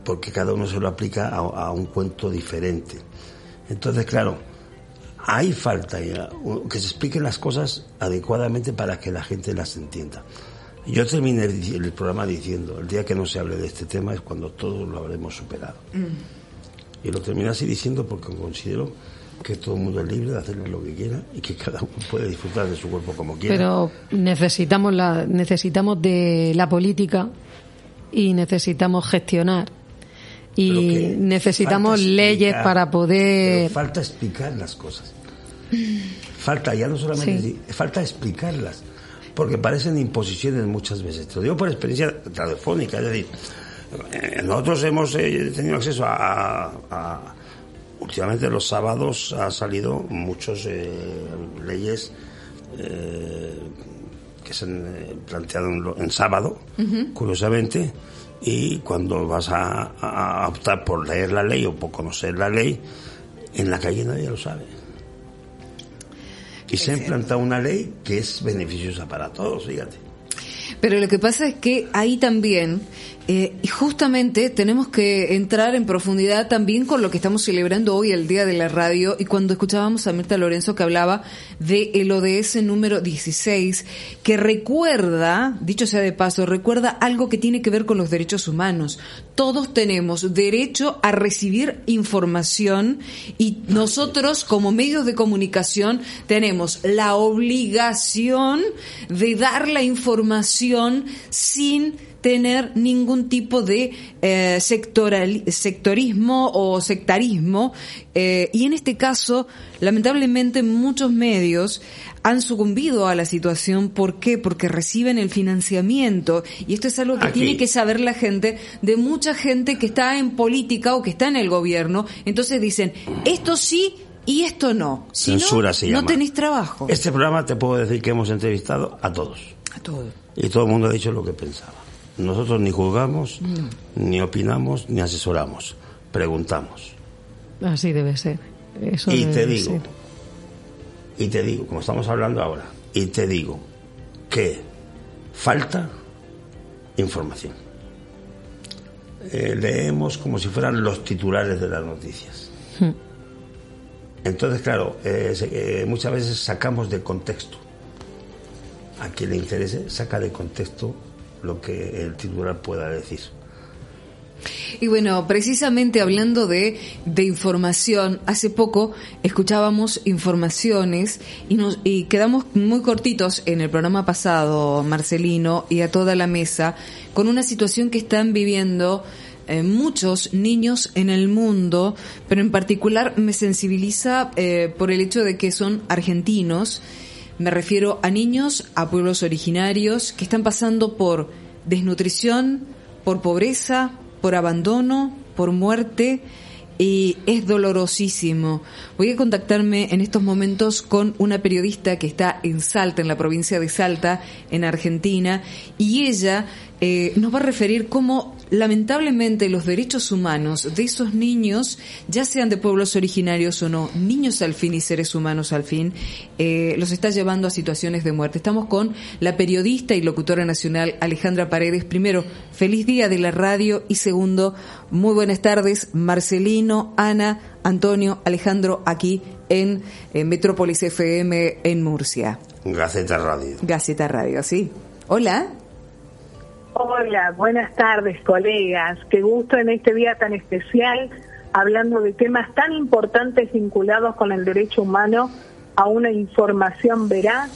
porque cada uno se lo aplica a, un cuento diferente. Entonces, claro, hay falta ya, que se expliquen las cosas adecuadamente para que la gente las entienda. Yo terminé el programa diciendo, el día que no se hable de este tema es cuando todos lo habremos superado. Mm. Y lo terminé así diciendo porque considero que todo el mundo es libre de hacer lo que quiera y que cada uno puede disfrutar de su cuerpo como quiera. Pero necesitamos, la, necesitamos de la política y necesitamos gestionar y necesitamos leyes para poder... falta explicar las cosas. Falta, ya no solamente falta explicarlas, porque parecen imposiciones muchas veces. Te lo digo por experiencia radiofónica, es decir, eh, nosotros hemos eh, tenido acceso a, últimamente los sábados ha salido muchas eh, leyes que se han planteado en, sábado, curiosamente, y cuando vas a, optar por leer la ley o por conocer la ley, en la calle nadie lo sabe. Y se ha implantado una ley que es beneficiosa para todos, fíjate. Pero lo que pasa es que ahí también eh, y justamente tenemos que entrar en profundidad también con lo que estamos celebrando hoy, el Día de la Radio, y cuando escuchábamos a Mirta Lorenzo que hablaba de el ODS número 16, que recuerda, dicho sea de paso, recuerda algo que tiene que ver con los derechos humanos. Todos tenemos derecho a recibir información y nosotros como medios de comunicación tenemos la obligación de dar la información sin tener ningún tipo de eh, sectoral, sectorismo o sectarismo. Eh, y en este caso, lamentablemente, muchos medios han sucumbido a la situación. ¿Por qué? Porque reciben el financiamiento. Y esto es algo que tiene que saber la gente, de mucha gente que está en política o que está en el gobierno. Entonces dicen, esto sí y esto no. Si Censura no, no tenéis trabajo. Este programa te puedo decir que hemos entrevistado a todos. A todos. Y todo el mundo ha dicho lo que pensaba. Nosotros ni juzgamos, ni opinamos, ni asesoramos. Preguntamos. Así debe ser. y te digo, y te digo, como estamos hablando ahora, y te digo que falta información. Eh, leemos como si fueran los titulares de las noticias. Hmm. Entonces, claro, eh, eh, muchas veces sacamos de contexto. A quien le interese, saca de contexto lo que el titular pueda decir. Y bueno, precisamente hablando de, de, información, hace poco escuchábamos informaciones y, nos, y quedamos muy cortitos en el programa pasado, Marcelino, y a toda la mesa, con una situación que están viviendo eh, muchos niños en el mundo, pero en particular me sensibiliza eh, por el hecho de que son argentinos me refiero a niños, a pueblos originarios que están pasando por desnutrición, por pobreza, por abandono, por muerte y es dolorosísimo. Voy a contactarme en estos momentos con una periodista que está en Salta, en la provincia de Salta, en Argentina, y ella eh, nos va a referir cómo lamentablemente los derechos humanos de esos niños, ya sean de pueblos originarios o no, niños al fin y seres humanos al fin, eh, los está llevando a situaciones de muerte. Estamos con la periodista y locutora nacional Alejandra Paredes. Primero, feliz día de la radio y segundo, muy buenas tardes, Marcelino, Ana, Antonio, Alejandro, aquí en, en Metrópolis FM en Murcia. Gaceta Radio. Gaceta Radio, sí. Hola. Hola, buenas tardes, colegas. Qué gusto en este día tan especial, hablando de temas tan importantes vinculados con el derecho humano a una información veraz,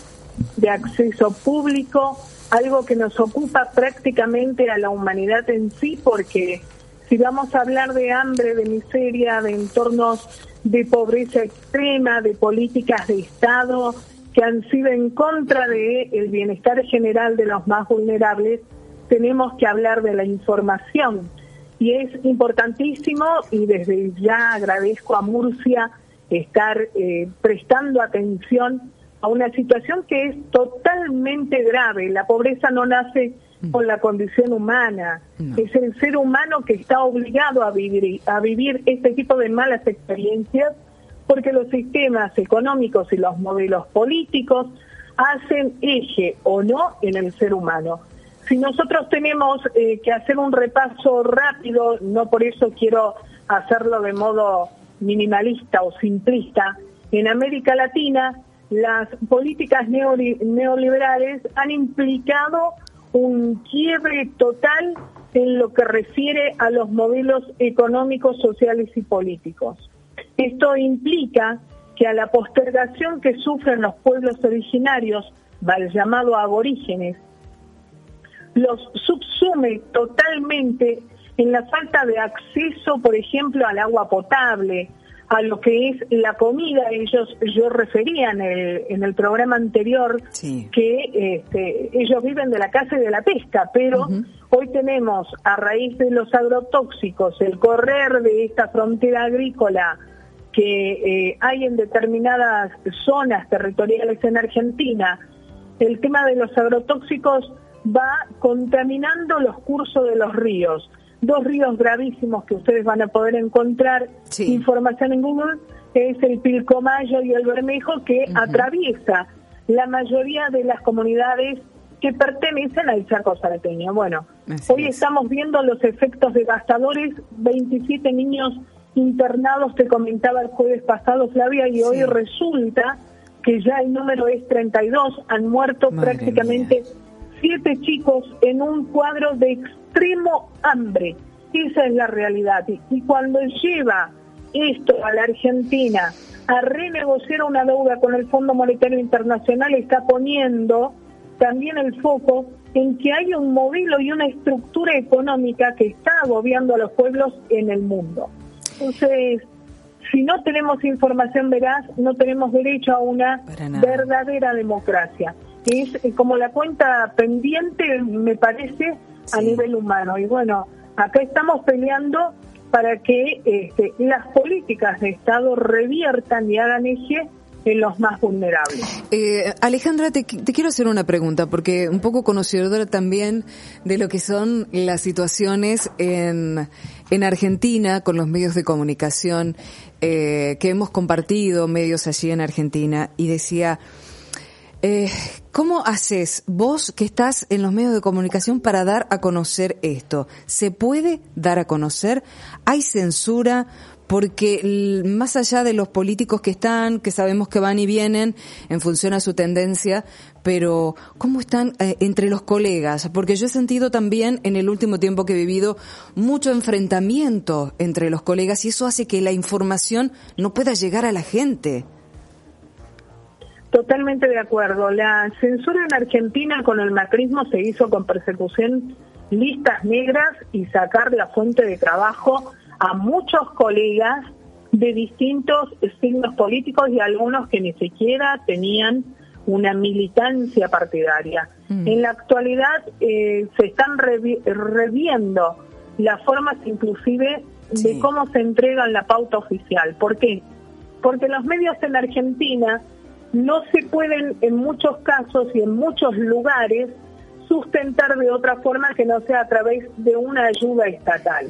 de acceso público, algo que nos ocupa prácticamente a la humanidad en sí, porque si vamos a hablar de hambre, de miseria, de entornos de pobreza extrema, de políticas de Estado que han sido en contra del el bienestar general de los más vulnerables, tenemos que hablar de la información. Y es importantísimo y desde ya agradezco a Murcia estar eh, prestando atención a una situación que es totalmente grave. La pobreza no nace con la condición humana, es el ser humano que está obligado a vivir, a vivir este tipo de malas experiencias porque los sistemas económicos y los modelos políticos hacen eje o no en el ser humano. Si nosotros tenemos eh, que hacer un repaso rápido, no por eso quiero hacerlo de modo minimalista o simplista, en América Latina las políticas neoliberales han implicado un quiebre total en lo que refiere a los modelos económicos, sociales y políticos. Esto implica que a la postergación que sufren los pueblos originarios, mal llamado aborígenes, los subsume totalmente en la falta de acceso, por ejemplo, al agua potable, a lo que es la comida. Ellos, yo refería en el, en el programa anterior que este, ellos viven de la caza y de la pesca, pero hoy tenemos, a raíz de los agrotóxicos, el correr de esta frontera agrícola que eh, hay en determinadas zonas territoriales en Argentina, el tema de los agrotóxicos va contaminando los cursos de los ríos. Dos ríos gravísimos que ustedes van a poder encontrar información en Google, es el Pilcomayo y el Bermejo, que atraviesa la mayoría de las comunidades que pertenecen al Chaco Salteño. Bueno, hoy estamos viendo los efectos devastadores, 27 niños internados, te comentaba el jueves pasado, Flavia, y hoy resulta que ya el número es 32, han muerto prácticamente siete chicos en un cuadro de extremo hambre. Esa es la realidad. Y cuando lleva esto a la Argentina a renegociar una deuda con el Fondo Monetario Internacional, está poniendo también el foco en que hay un modelo y una estructura económica que está agobiando a los pueblos en el mundo. Entonces, si no tenemos información veraz, no tenemos derecho a una verdadera democracia. Es eh, como la cuenta pendiente, me parece, a nivel humano. Y bueno, acá estamos peleando para que este, las políticas de Estado reviertan y hagan eje en los más vulnerables. Eh, Alejandra, te, quiero hacer una pregunta, porque un poco conocedora también de lo que son las situaciones en, en Argentina con los medios de comunicación eh, que hemos compartido, medios allí en Argentina, y decía, eh, ¿Cómo haces vos que estás en los medios de comunicación para dar a conocer esto? ¿Se puede dar a conocer? ¿Hay censura? Porque más allá de los políticos que están, que sabemos que van y vienen en función a su tendencia, pero ¿cómo están eh, entre los colegas? Porque yo he sentido también en el último tiempo que he vivido mucho enfrentamiento entre los colegas y eso hace que la información no pueda llegar a la gente. Totalmente de acuerdo. La censura en Argentina con el macrismo se hizo con persecución, listas negras y sacar la fuente de trabajo a muchos colegas de distintos signos políticos y algunos que ni siquiera tenían una militancia partidaria. Mm. En la actualidad eh, se están reviendo las formas inclusive de cómo se entregan la pauta oficial. ¿Por qué? Porque los medios en Argentina no se pueden en muchos casos y en muchos lugares sustentar de otra forma que no sea a través de una ayuda estatal.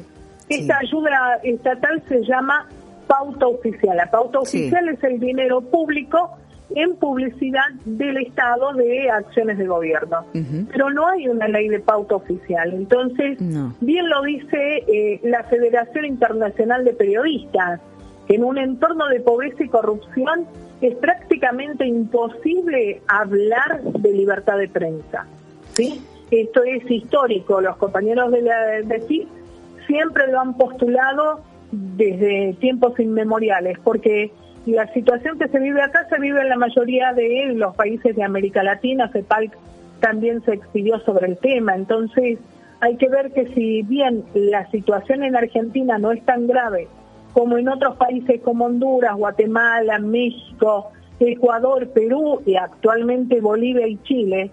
Esta ayuda estatal se llama pauta oficial. La pauta oficial es el dinero público en publicidad del Estado de acciones de gobierno. Pero no hay una ley de pauta oficial. Entonces, bien lo dice eh, la Federación Internacional de Periodistas, en un entorno de pobreza y corrupción es prácticamente imposible hablar de libertad de prensa. ¿sí? Esto es histórico, los compañeros de la de siempre lo han postulado desde tiempos inmemoriales, porque la situación que se vive acá se vive en la mayoría de los países de América Latina, CEPAL también se expidió sobre el tema, entonces hay que ver que si bien la situación en Argentina no es tan grave como en otros países como Honduras, Guatemala, México, Ecuador, Perú y actualmente Bolivia y Chile,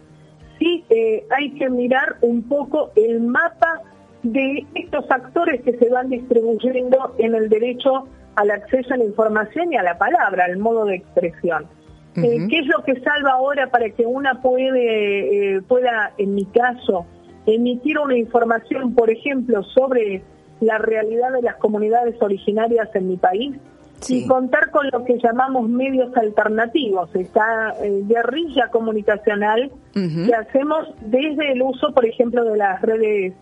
sí eh, hay que mirar un poco el mapa de estos actores que se van distribuyendo en el derecho al acceso a la información y a la palabra, al modo de expresión. Eh, ¿Qué es lo que salva ahora para que una puede, eh, pueda, en mi caso, emitir una información, por ejemplo, sobre la realidad de las comunidades originarias en mi país y contar con lo que llamamos medios alternativos, esta eh, guerrilla comunicacional que hacemos desde el uso, por ejemplo, de las redes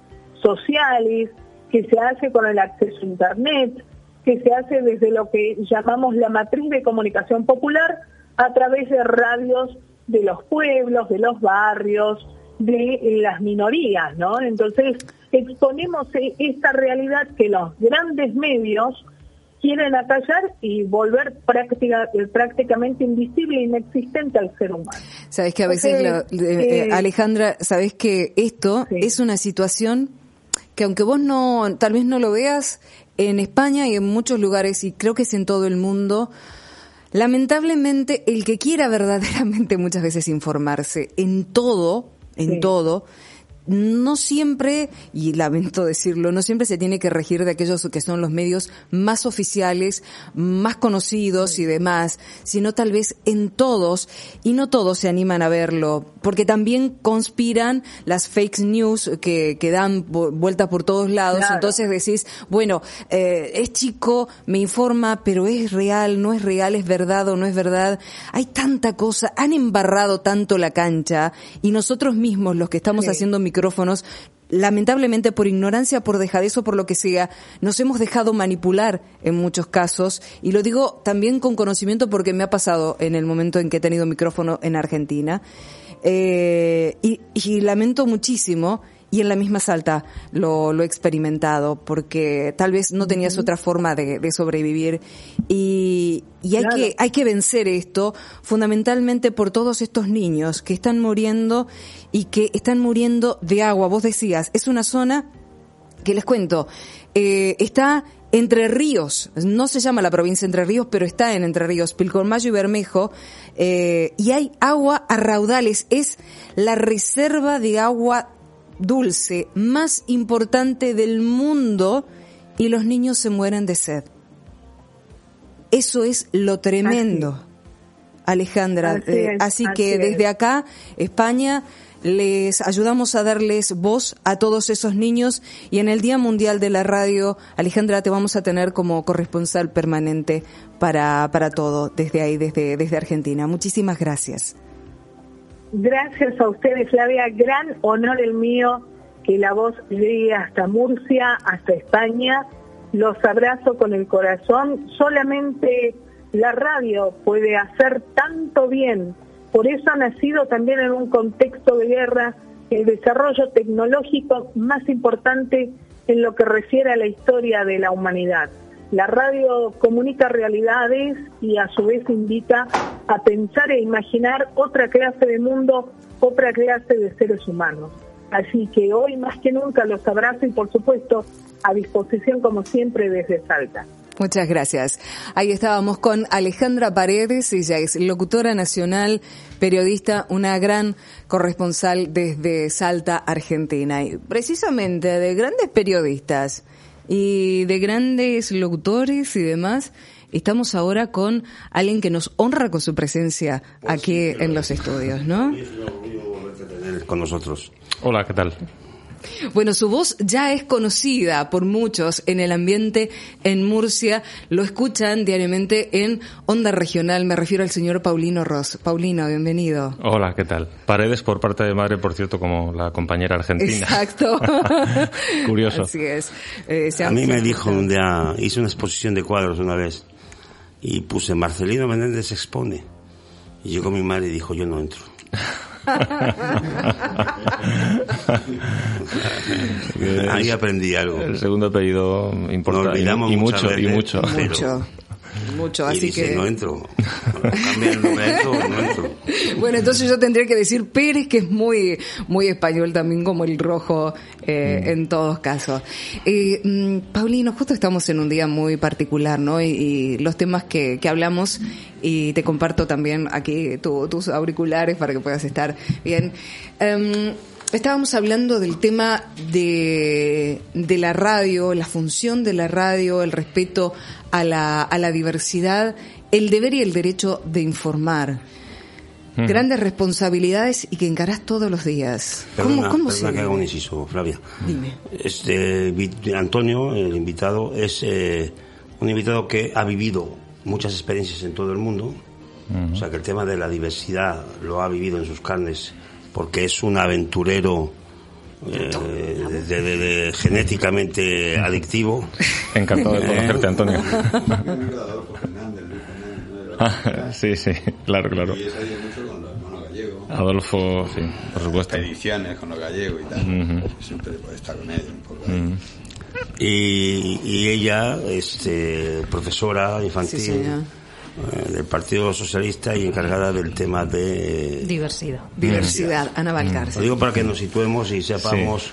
sociales, que se hace con el acceso a Internet, que se hace desde lo que llamamos la matriz de comunicación popular a través de radios de los pueblos, de los barrios, de las minorías, ¿no? Entonces, exponemos e-, esta realidad que los grandes medios quieren atallar y volver práctica, prácticamente invisible e inexistente al ser humano. Sabes que a veces, eh, eh, Alejandra, sabes que esto es una situación que aunque vos no, tal vez no lo veas, en España y en muchos lugares, y creo que es en todo el mundo, lamentablemente el que quiera verdaderamente muchas veces informarse en todo, en todo, no siempre, y lamento decirlo, no siempre se tiene que regir de aquellos que son los medios más oficiales, más conocidos y demás, sino tal vez en todos, y no todos se animan a verlo, porque también conspiran las fake news que, que dan vueltas por todos lados, entonces decís, bueno, eh, es chico, me informa, pero es real, no es real, es verdad o no es verdad. Hay tanta cosa, han embarrado tanto la cancha, y nosotros mismos, los que estamos haciendo micro micrófonos, lamentablemente por ignorancia, por dejadez o por lo que sea, nos hemos dejado manipular en muchos casos. Y lo digo también con conocimiento porque me ha pasado en el momento en que he tenido micrófono en Argentina. Eh, y, y lamento muchísimo y en la misma Salta lo, lo he experimentado porque tal vez no tenías otra forma de, de sobrevivir. Y, y hay que hay que vencer esto fundamentalmente por todos estos niños que están muriendo y que están muriendo de agua. Vos decías, es una zona que les cuento, eh, está entre Ríos, no se llama la provincia Entre Ríos, pero está en Entre Ríos, Pilcomayo y Bermejo, eh, y hay agua a raudales, es la reserva de agua dulce más importante del mundo y los niños se mueren de sed. Eso es lo tremendo, Alejandra. Así, eh, que desde acá, España, les ayudamos a darles voz a todos esos niños y en el Día Mundial de la Radio, Alejandra, te vamos a tener como corresponsal permanente para, para todo desde ahí, desde, desde Argentina. Muchísimas gracias. Gracias a ustedes, Flavia. Gran honor el mío que la voz llegue hasta Murcia, hasta España. Los abrazo con el corazón. Solamente la radio puede hacer tanto bien. Por eso ha nacido también en un contexto de guerra el desarrollo tecnológico más importante en lo que refiere a la historia de la humanidad. La radio comunica realidades y a su vez invita a pensar e imaginar otra clase de mundo, otra clase de seres humanos. Así que hoy más que nunca los abrazo y por supuesto a disposición como siempre desde Salta. Muchas gracias. Ahí estábamos con Alejandra Paredes, ella es locutora nacional, periodista, una gran corresponsal desde Salta, Argentina. Y precisamente de grandes periodistas y de grandes locutores y demás. Estamos ahora con alguien que nos honra con su presencia pues aquí en los estudios, ¿no? Con nosotros. Hola, ¿qué tal? Bueno, su voz ya es conocida por muchos en el ambiente en Murcia. Lo escuchan diariamente en Onda Regional. Me refiero al señor Paulino Ross. Paulino, bienvenido. Hola, ¿qué tal? Paredes por parte de madre, por cierto, como la compañera argentina. Exacto. Curioso. Así es. Eh, a mí me dijo un día, hice una exposición de cuadros una vez y puse Marcelino Menéndez expone. Y llegó mi madre y dijo, yo no entro. Ahí aprendí algo. El segundo apellido importante. y, mucho, y mucho. Mucho. Mucho, así que. No entro. no entro. Bueno, entonces yo tendría que decir Pérez, que es muy, muy español también, como el rojo eh, mm. en todos casos. Eh, Paulino, justo estamos en un día muy particular, ¿no? Y, los temas que, que hablamos, y te comparto también aquí tus auriculares para que puedas estar bien. Em, estábamos hablando del tema de, de la radio, la función de la radio, el respeto a la, a la diversidad, el deber y el derecho de informar. Grandes responsabilidades y que encarás todos los días. ¿Cómo, cómo se que haga un inciso, Flavia. Dime. Este, Antonio, el invitado, es eh, un invitado que ha vivido muchas experiencias en todo el mundo. O sea que el tema de la diversidad lo ha vivido en sus carnes porque es un aventurero eh, de, genéticamente adictivo. Encantado de conocerte, Antonio. sí, sí, claro, claro. Y mucho con los hermanos gallegos. Adolfo, sí, por supuesto. Ediciones con los gallegos y tal. Siempre pues, estar con ellos un poco. ahí. Y, y ella, este, profesora infantil Sí, eh, del Partido Socialista y encargada del tema de... Diversidad. Diversidad, Ana Lo Valcárcel. digo para que nos situemos y sepamos. Sí.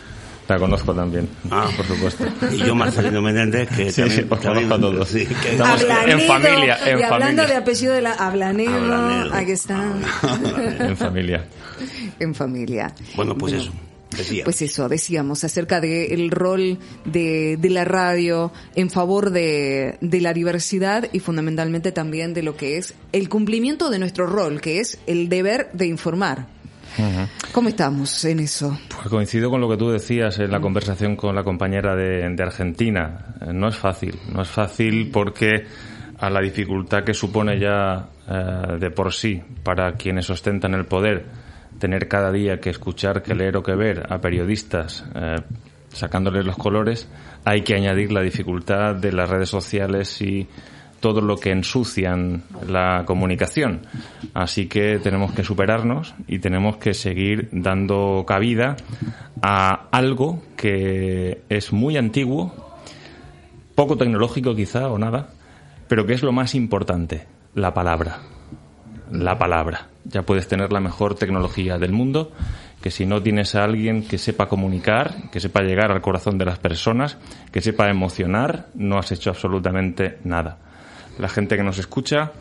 La conozco también, Ah. por supuesto. Y yo, Marcelino Menéndez, que Sí, también... sí, os también- conozco a todos. sí, que- Estamos en familia, en y hablando familia. de apellido de la Ablanedo, Ablanedo. aquí está. En familia. en familia. Bueno, pues eso. Decía. Pues eso, decíamos acerca del rol de, de la radio en favor de, de la diversidad y fundamentalmente también de lo que es el cumplimiento de nuestro rol, que es el deber de informar. ¿Cómo estamos en eso? Pues coincido con lo que tú decías en la conversación con la compañera de, de Argentina. No es fácil, no es fácil porque a la dificultad que supone ya eh, de por sí para quienes ostentan el poder tener cada día que escuchar, que leer o que ver a periodistas eh, sacándoles los colores, hay que añadir la dificultad de las redes sociales y todo lo que ensucian la comunicación. Así que tenemos que superarnos y tenemos que seguir dando cabida a algo que es muy antiguo, poco tecnológico quizá o nada, pero que es lo más importante, la palabra. La palabra. Ya puedes tener la mejor tecnología del mundo, que si no tienes a alguien que sepa comunicar, que sepa llegar al corazón de las personas, que sepa emocionar, no has hecho absolutamente nada. La gente que nos escucha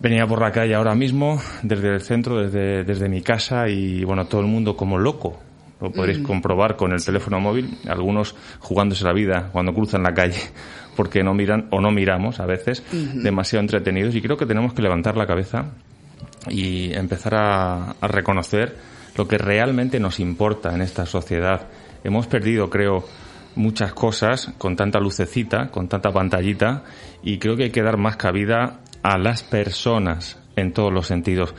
venía por la calle ahora mismo, desde el centro, desde, desde mi casa, y bueno, todo el mundo como loco. Lo podréis comprobar con el teléfono móvil, algunos jugándose la vida cuando cruzan la calle, porque no miran o no miramos a veces, demasiado entretenidos. Y creo que tenemos que levantar la cabeza y empezar a, a reconocer lo que realmente nos importa en esta sociedad. Hemos perdido, creo, muchas cosas con tanta lucecita, con tanta pantallita, y creo que hay que dar más cabida a las personas en todos los sentidos.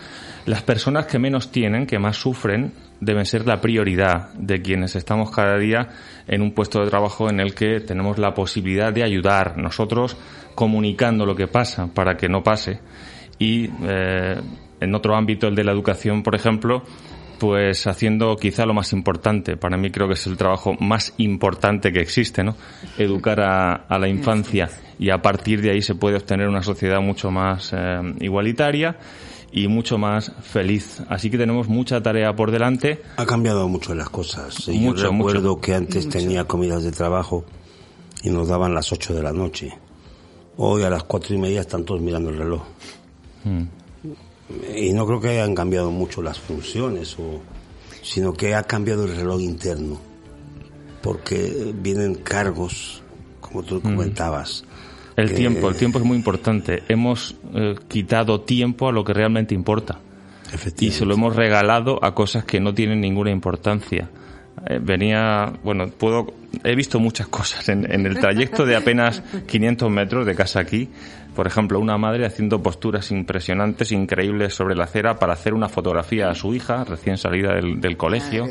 Las personas que menos tienen, que más sufren, deben ser la prioridad de quienes estamos cada día en un puesto de trabajo en el que tenemos la posibilidad de ayudar nosotros comunicando lo que pasa para que no pase y eh, en otro ámbito, el de la educación, por ejemplo, pues haciendo quizá lo más importante. Para mí creo que es el trabajo más importante que existe, ¿no? Educar a, a la infancia y a partir de ahí se puede obtener una sociedad mucho más eh, igualitaria y mucho más feliz. Así que tenemos mucha tarea por delante. Ha cambiado mucho las cosas. Y Mucho, Yo recuerdo mucho. que antes tenía comidas de trabajo y nos daban las 8 de la noche. Hoy a las cuatro y media están todos mirando el reloj. Y no creo que hayan cambiado mucho las funciones, o, sino que ha cambiado el reloj interno. Porque vienen cargos, como tú comentabas. El que- tiempo, el tiempo es muy importante. Hemos eh, quitado tiempo a lo que realmente importa. y se lo hemos regalado a cosas que no tienen ninguna importancia. Eh, venía, bueno, puedo, he visto muchas cosas en, en el trayecto de apenas 500 metros de casa aquí. Por ejemplo, una madre haciendo posturas impresionantes, increíbles sobre la acera para hacer una fotografía a su hija recién salida del, del colegio.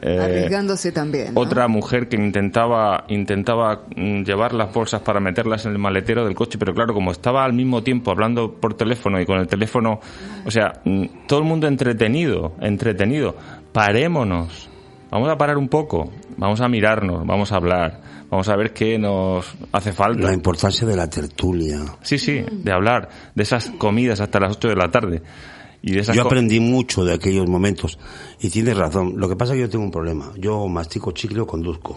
Eh, Arriesgándose también. ¿no? otra mujer que intentaba intentaba mm, llevar las bolsas para meterlas en el maletero del coche, pero claro, como estaba al mismo tiempo hablando por teléfono y con el teléfono, o sea, mm, todo el mundo entretenido, entretenido. Parémonos. Vamos a parar un poco, vamos a mirarnos, vamos a hablar, vamos a ver qué nos hace falta. La importancia de la tertulia. Sí, sí, de hablar, de esas comidas hasta las 8 de la tarde. Y de esas Yo aprendí mucho de aquellos momentos y tienes razón. Lo que pasa es que yo tengo un problema. Yo mastico chicle o conduzco.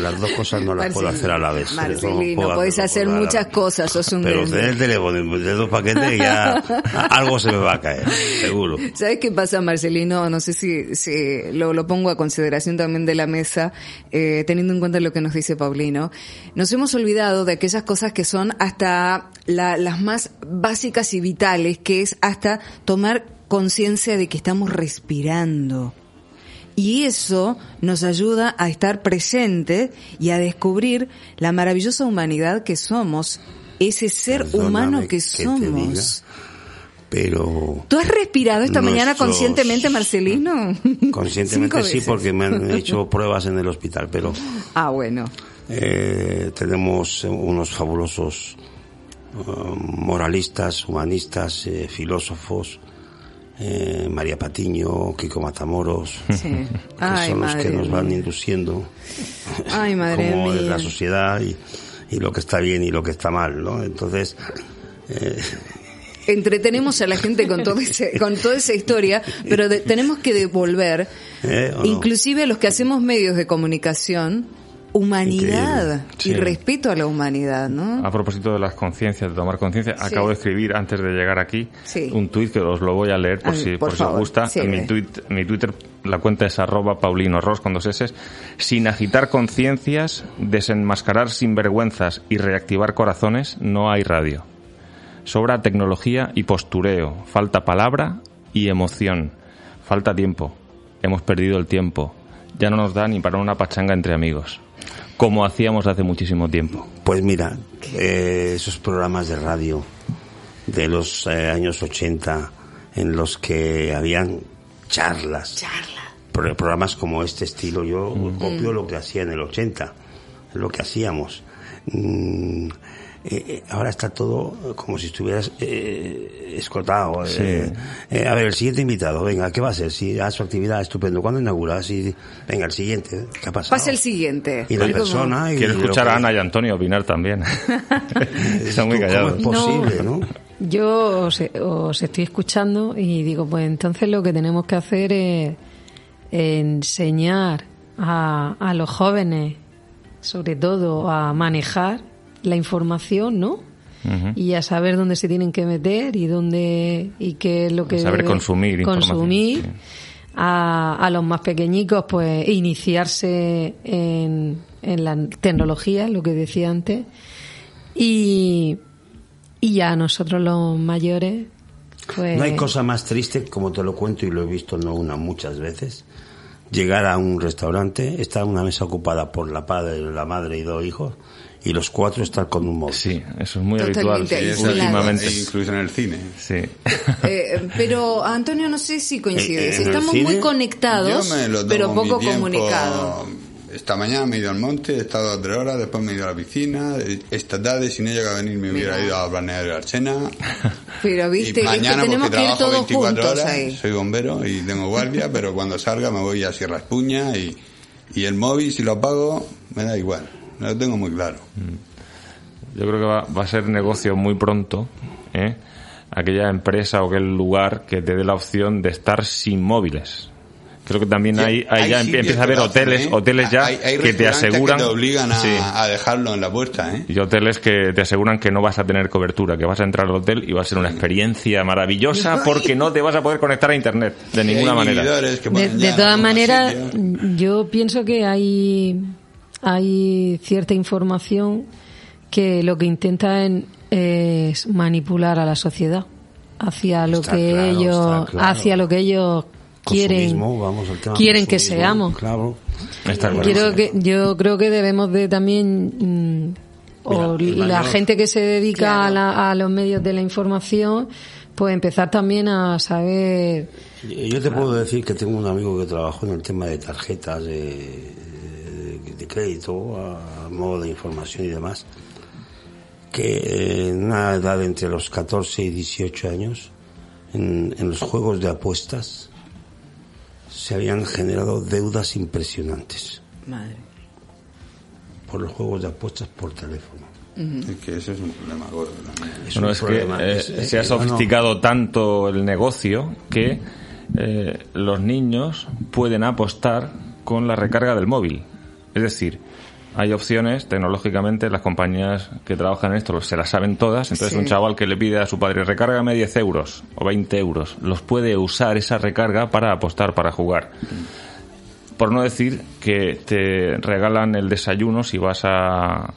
Las dos cosas no las puedo hacer a la vez. No Marcelino, puedes hacerlo hacer muchas cosas, sos un Pero tener el teléfono de dos paquetes ya algo se me va a caer, seguro. ¿Sabes qué pasa, Marcelino? No sé si, si lo, lo pongo a consideración también de la mesa, eh, teniendo en cuenta lo que nos dice Paulino. Nos hemos olvidado de aquellas cosas que son hasta la- las más básicas y vitales, que es hasta tomar conciencia de que estamos respirando. Y eso nos ayuda a estar presente y a descubrir la maravillosa humanidad que somos, ese ser Perdóname humano que somos. Pero ¿Tú has respirado esta mañana conscientemente, Marcelino? conscientemente sí, veces. porque me han hecho pruebas en el hospital. Pero Ah, bueno. eh, tenemos unos fabulosos eh, moralistas, humanistas, eh, filósofos eh, María Patiño, Kiko Matamoros, que son los que nos van induciendo Ay, madre cómo es mía. la sociedad y, y lo que está bien y lo que está mal, ¿no? Entonces, eh, Entretenemos a la gente con, todo ese, con toda esa historia, pero de- tenemos que devolver, ¿eh? Inclusive a los que hacemos medios de comunicación, humanidad. Sí. y respeto a la humanidad, ¿no? A propósito de las conciencias, de tomar conciencia, Sí. acabo de escribir antes de llegar aquí Sí. un tuit que os lo voy a leer por si, por por si os gusta. Mi, tuit, mi Twitter, la cuenta es arroba Paulino Ross con dos S. Sin agitar conciencias, desenmascarar sinvergüenzas y reactivar corazones, no hay radio. Sobra tecnología y postureo, falta palabra y emoción, falta tiempo. Hemos perdido el tiempo. Ya no nos da ni para una pachanga entre amigos, como hacíamos hace muchísimo tiempo. Pues mira, eh, esos programas de radio de los eh, años 80 en los que habían charlas, pro- programas como este estilo, yo copio lo que hacía en el 80, lo que hacíamos. Mm, eh, eh, ahora está todo como si estuvieras eh, escotado. eh, eh, a ver, el siguiente invitado, venga, ¿qué va a ser? Si a su actividad, estupendo. ¿Cuándo inaugura? Si, venga, el siguiente. ¿Qué ha pasado? Pasa el siguiente. Y la como- persona... y Quiero escuchar que- a Ana y Antonio opinar también. Están muy ¿Cómo callados. es posible, no? Yo os, os estoy escuchando y digo, pues entonces lo que tenemos que hacer es enseñar a, a los jóvenes, sobre todo, a manejar la información, ¿no? Y a saber dónde se tienen que meter y dónde y qué es lo que Saber consumir información, consumir. sí. A, a los más pequeñicos, pues iniciarse en, en la tecnología, lo que decía antes, y, y ya nosotros los mayores, pues... No hay cosa más triste, como te lo cuento y lo he visto no una, muchas veces, llegar a un restaurante, está una mesa ocupada por la padre, la madre y dos hijos, y los cuatro estar con un móvil. Sí, eso es muy Totalmente habitual sí, últimamente. E incluso en el cine. Sí. Eh, pero Antonio, no sé si coincides. Eh, el Estamos cine, muy conectados, pero poco comunicados. Esta mañana me he ido al monte, he estado tres horas, después me he ido a la piscina. Esta tarde, si no llega a venir, me hubiera Mira. ido a Balneario de Archena. Pero viste, y es que mañana, tenemos porque que ir trabajo todos 24 juntos horas, ahí. soy bombero y tengo guardia, pero cuando salga me voy a Sierra Espuña y, y el móvil, si lo apago, me da igual. Lo tengo muy claro. Yo creo que va, va a ser negocio muy pronto, ¿eh? aquella empresa o aquel lugar que te dé la opción de estar sin móviles. Creo que también hay, hay ya empieza a haber hoteles, ¿eh? hoteles ya Hay- hay que te aseguran, Que te obligan a, Sí. a dejarlo en la puerta, ¿eh? y hoteles que te aseguran que no vas a tener cobertura, que vas a entrar al hotel y va a ser una experiencia maravillosa porque no te vas a poder conectar a internet de ninguna manera. De, todas maneras, yo pienso que hay, hay cierta información que lo que intenta en- es manipular a la sociedad hacia lo Está que claro, ellos claro. hacia lo que ellos quieren vamos quieren que seamos. Claro. Está claro. Quiero que, yo creo que debemos de también, mm, o Mira, la mayor- gente que se dedica Claro. a, la- a los medios de la información, pues empezar también a saber Yo te puedo decir que tengo un amigo que trabajó en el tema de tarjetas de, de- crédito, a modo de información y demás, que en una edad entre los 14 y 18 años, en, en los juegos de apuestas, se habían generado deudas impresionantes Madre. por los juegos de apuestas por teléfono. Es que eso es un problema gordo también. Es Bueno, un es que eh, Es- eh, se ha eh, sofisticado tanto el negocio que eh, los niños pueden apostar con la recarga del móvil. Es decir, hay opciones tecnológicamente, las compañías que trabajan en esto se las saben todas, entonces Sí. un chaval que le pide a su padre recárgame 10 euros o 20 euros, los puede usar esa recarga para apostar, para jugar. Por no decir que te regalan el desayuno si vas a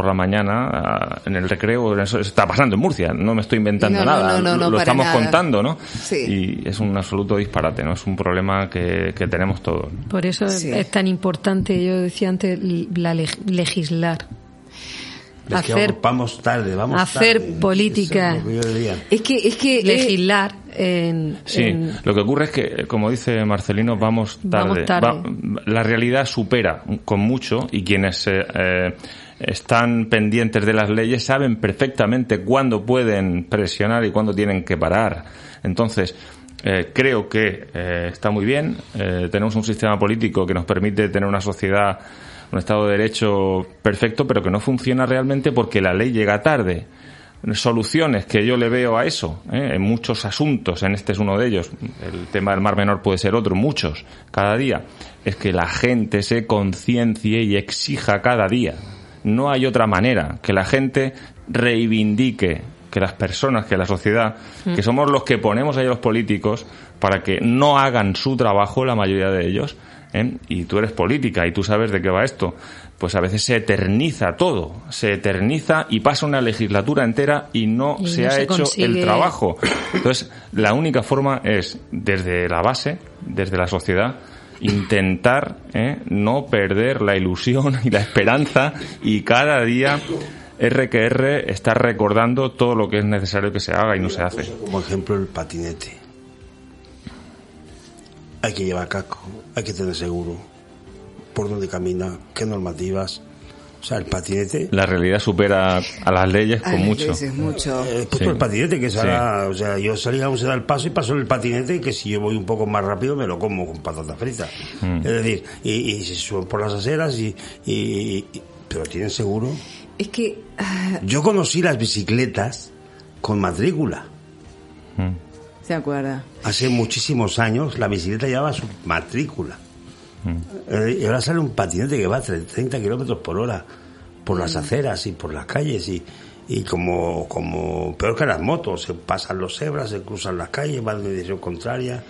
por la mañana a- en el recreo, eso está pasando en Murcia, no me estoy inventando No, nada, no, no, no, lo estamos nada. contando, ¿no? Sí. Y es un absoluto disparate, ¿no? Es un problema que, que tenemos todos. Por eso es- Sí. es tan importante, yo decía antes, la leg- legislar. es que hacer- vamos tarde, vamos hacer tarde. política. Es que. Es que, eh, Legislar en, Sí, en- lo que ocurre es que, como dice Marcelino, vamos tarde. Vamos tarde. Va- la realidad supera con mucho y quienes eh, eh, están pendientes de las leyes saben perfectamente cuándo pueden presionar y cuándo tienen que parar. Entonces, Eh, creo que eh, está muy bien. Eh, tenemos un sistema político que nos permite tener una sociedad, un Estado de Derecho perfecto, pero que no funciona realmente porque la ley llega tarde. Soluciones que yo le veo a eso, en muchos asuntos, en este es uno de ellos, el tema del Mar Menor puede ser otro, muchos, cada día, es que la gente se conciencie y exija cada día. No hay otra manera que la gente reivindique que las personas, que la sociedad, mm. que somos los que ponemos ahí a los políticos para que no hagan su trabajo, la mayoría de ellos, ¿eh? y tú eres política y tú sabes de qué va esto, pues a veces se eterniza todo, se eterniza y pasa una legislatura entera y no se ha hecho el trabajo. Entonces, la única forma es, desde la base, desde la sociedad, intentar ¿eh? no perder la ilusión y la esperanza y cada día RQR está recordando todo lo que es necesario que se haga y no se hace. Como ejemplo el patinete. Hay que llevar casco, hay que tener seguro. Por dónde camina, qué normativas. O sea, el patinete. La realidad supera a las leyes con mucho. mucho. Eh, pues el patinete que será, o sea, yo salía a un el paso y paso el patinete que si yo voy un poco más rápido me lo como con patata frita. Mm. Es decir, y, y, se suben por las aceras y, y pero tienen seguro. Es que... Ah, Yo conocí las bicicletas con matrícula. Mm. ¿Se acuerda? Hace muchísimos años la bicicleta llevaba su matrícula. Mm. Eh, y ahora sale un patinete que va a 30 kilómetros por hora por las aceras y por las calles y, y como, como peor que las motos, se pasan los cebras, se cruzan las calles, van en dirección contraria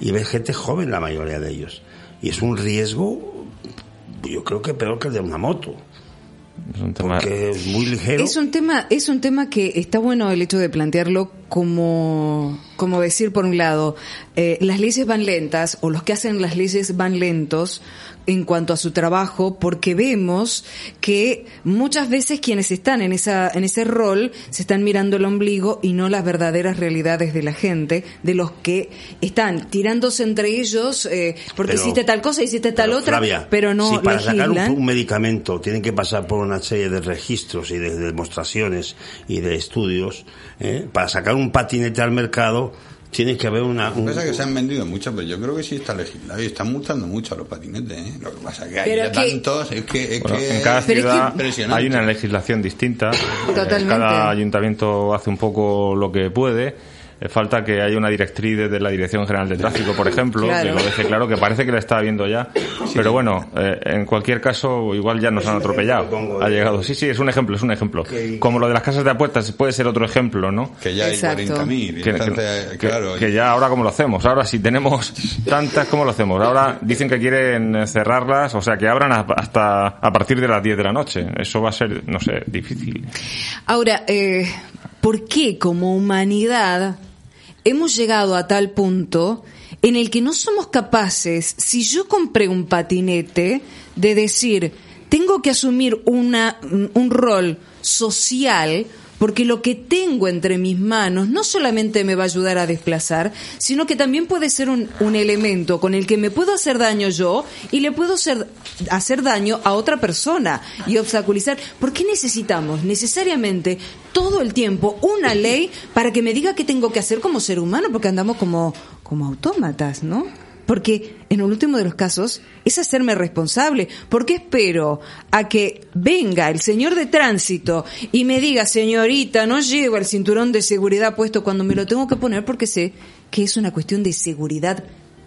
y ves gente joven la mayoría de ellos. Y es un riesgo, yo creo que peor que el de una moto. Es un tema... es muy ligero. Es un tema, es un tema que está bueno el hecho de plantearlo como, como decir por un lado, eh, las leyes van lentas o los que hacen las leyes van lentos en cuanto a su trabajo porque vemos que muchas veces quienes están en esa en ese rol se están mirando el ombligo y no las verdaderas realidades de la gente de los que están tirándose entre ellos eh, porque hiciste tal cosa hiciste tal otra pero no si para sacar un, medicamento tienen que pasar por una serie de registros y de demostraciones y de estudios eh, para sacar un patinete al mercado tiene que haber una... Un... Pasa que se han vendido muchas, pero yo creo que sí está legislado y están multando mucho a los patinetes. ¿eh? Lo que pasa es que hay tantos, es que... Es que en cada ciudad hay una legislación distinta. Totalmente. Cada ayuntamiento hace un poco lo que puede falta que haya una directriz de la Dirección General de Tráfico, por ejemplo, que lo deje claro, que parece que la está viendo ya. Pero bueno, eh, en cualquier caso, igual ya nos han atropellado. Ha llegado. Sí, sí, es un ejemplo, es un ejemplo. Como lo de las casas de apuestas puede ser otro ejemplo, ¿no? Que ya hay 40.000. Que, claro, que, ya ahora cómo lo hacemos. Ahora si tenemos tantas, ¿cómo lo hacemos? Ahora dicen que quieren cerrarlas, o sea, que abran hasta a partir de las 10 de la noche. Eso va a ser, no sé, difícil. Ahora, eh, ¿por qué como humanidad hemos llegado a tal punto en el que no somos capaces, si yo compré un patinete, de decir, tengo que asumir una, un rol social porque lo que tengo entre mis manos no solamente me va a ayudar a desplazar, sino que también puede ser un, elemento con el que me puedo hacer daño yo y le puedo hacer, hacer daño a otra persona y obstaculizar. ¿Por qué necesitamos necesariamente todo el tiempo una ley para que me diga qué tengo que hacer como ser humano? Porque andamos como, como autómatas, ¿no? Porque en el último de los casos es hacerme responsable. Porque espero a que venga el señor de tránsito y me diga, señorita, no llevo el cinturón de seguridad puesto cuando me lo tengo que poner porque sé que es una cuestión de seguridad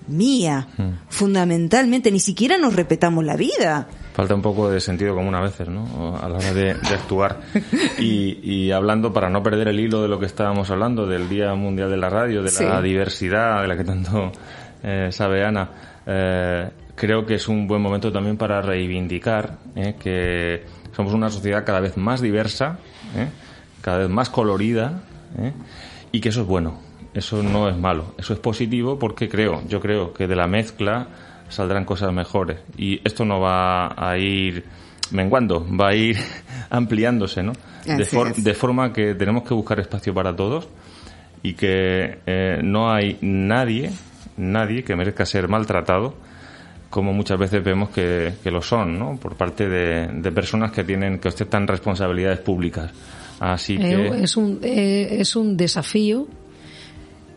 mía. Hmm. Fundamentalmente, ni siquiera nos respetamos la vida. Falta un poco de sentido común a veces, ¿no? A la hora de, actuar. Y, hablando, para no perder el hilo de lo que estábamos hablando, del Día Mundial de la Radio, de la diversidad, de la que tanto eh, sabe Ana, eh, creo que es un buen momento también para reivindicar eh, que somos una sociedad cada vez más diversa, eh, cada vez más colorida, y que eso es bueno, eso no es malo, eso es positivo porque creo, yo creo que de la mezcla saldrán cosas mejores y esto no va a ir menguando, va a ir ampliándose, ¿no? De, de, forma que tenemos que buscar espacio para todos y que no hay nadie nadie que merezca ser maltratado, como muchas veces vemos que, lo son, ¿no? Por parte de, personas que tienen, que ostentan responsabilidades públicas. Así que... es, un, eh, es un desafío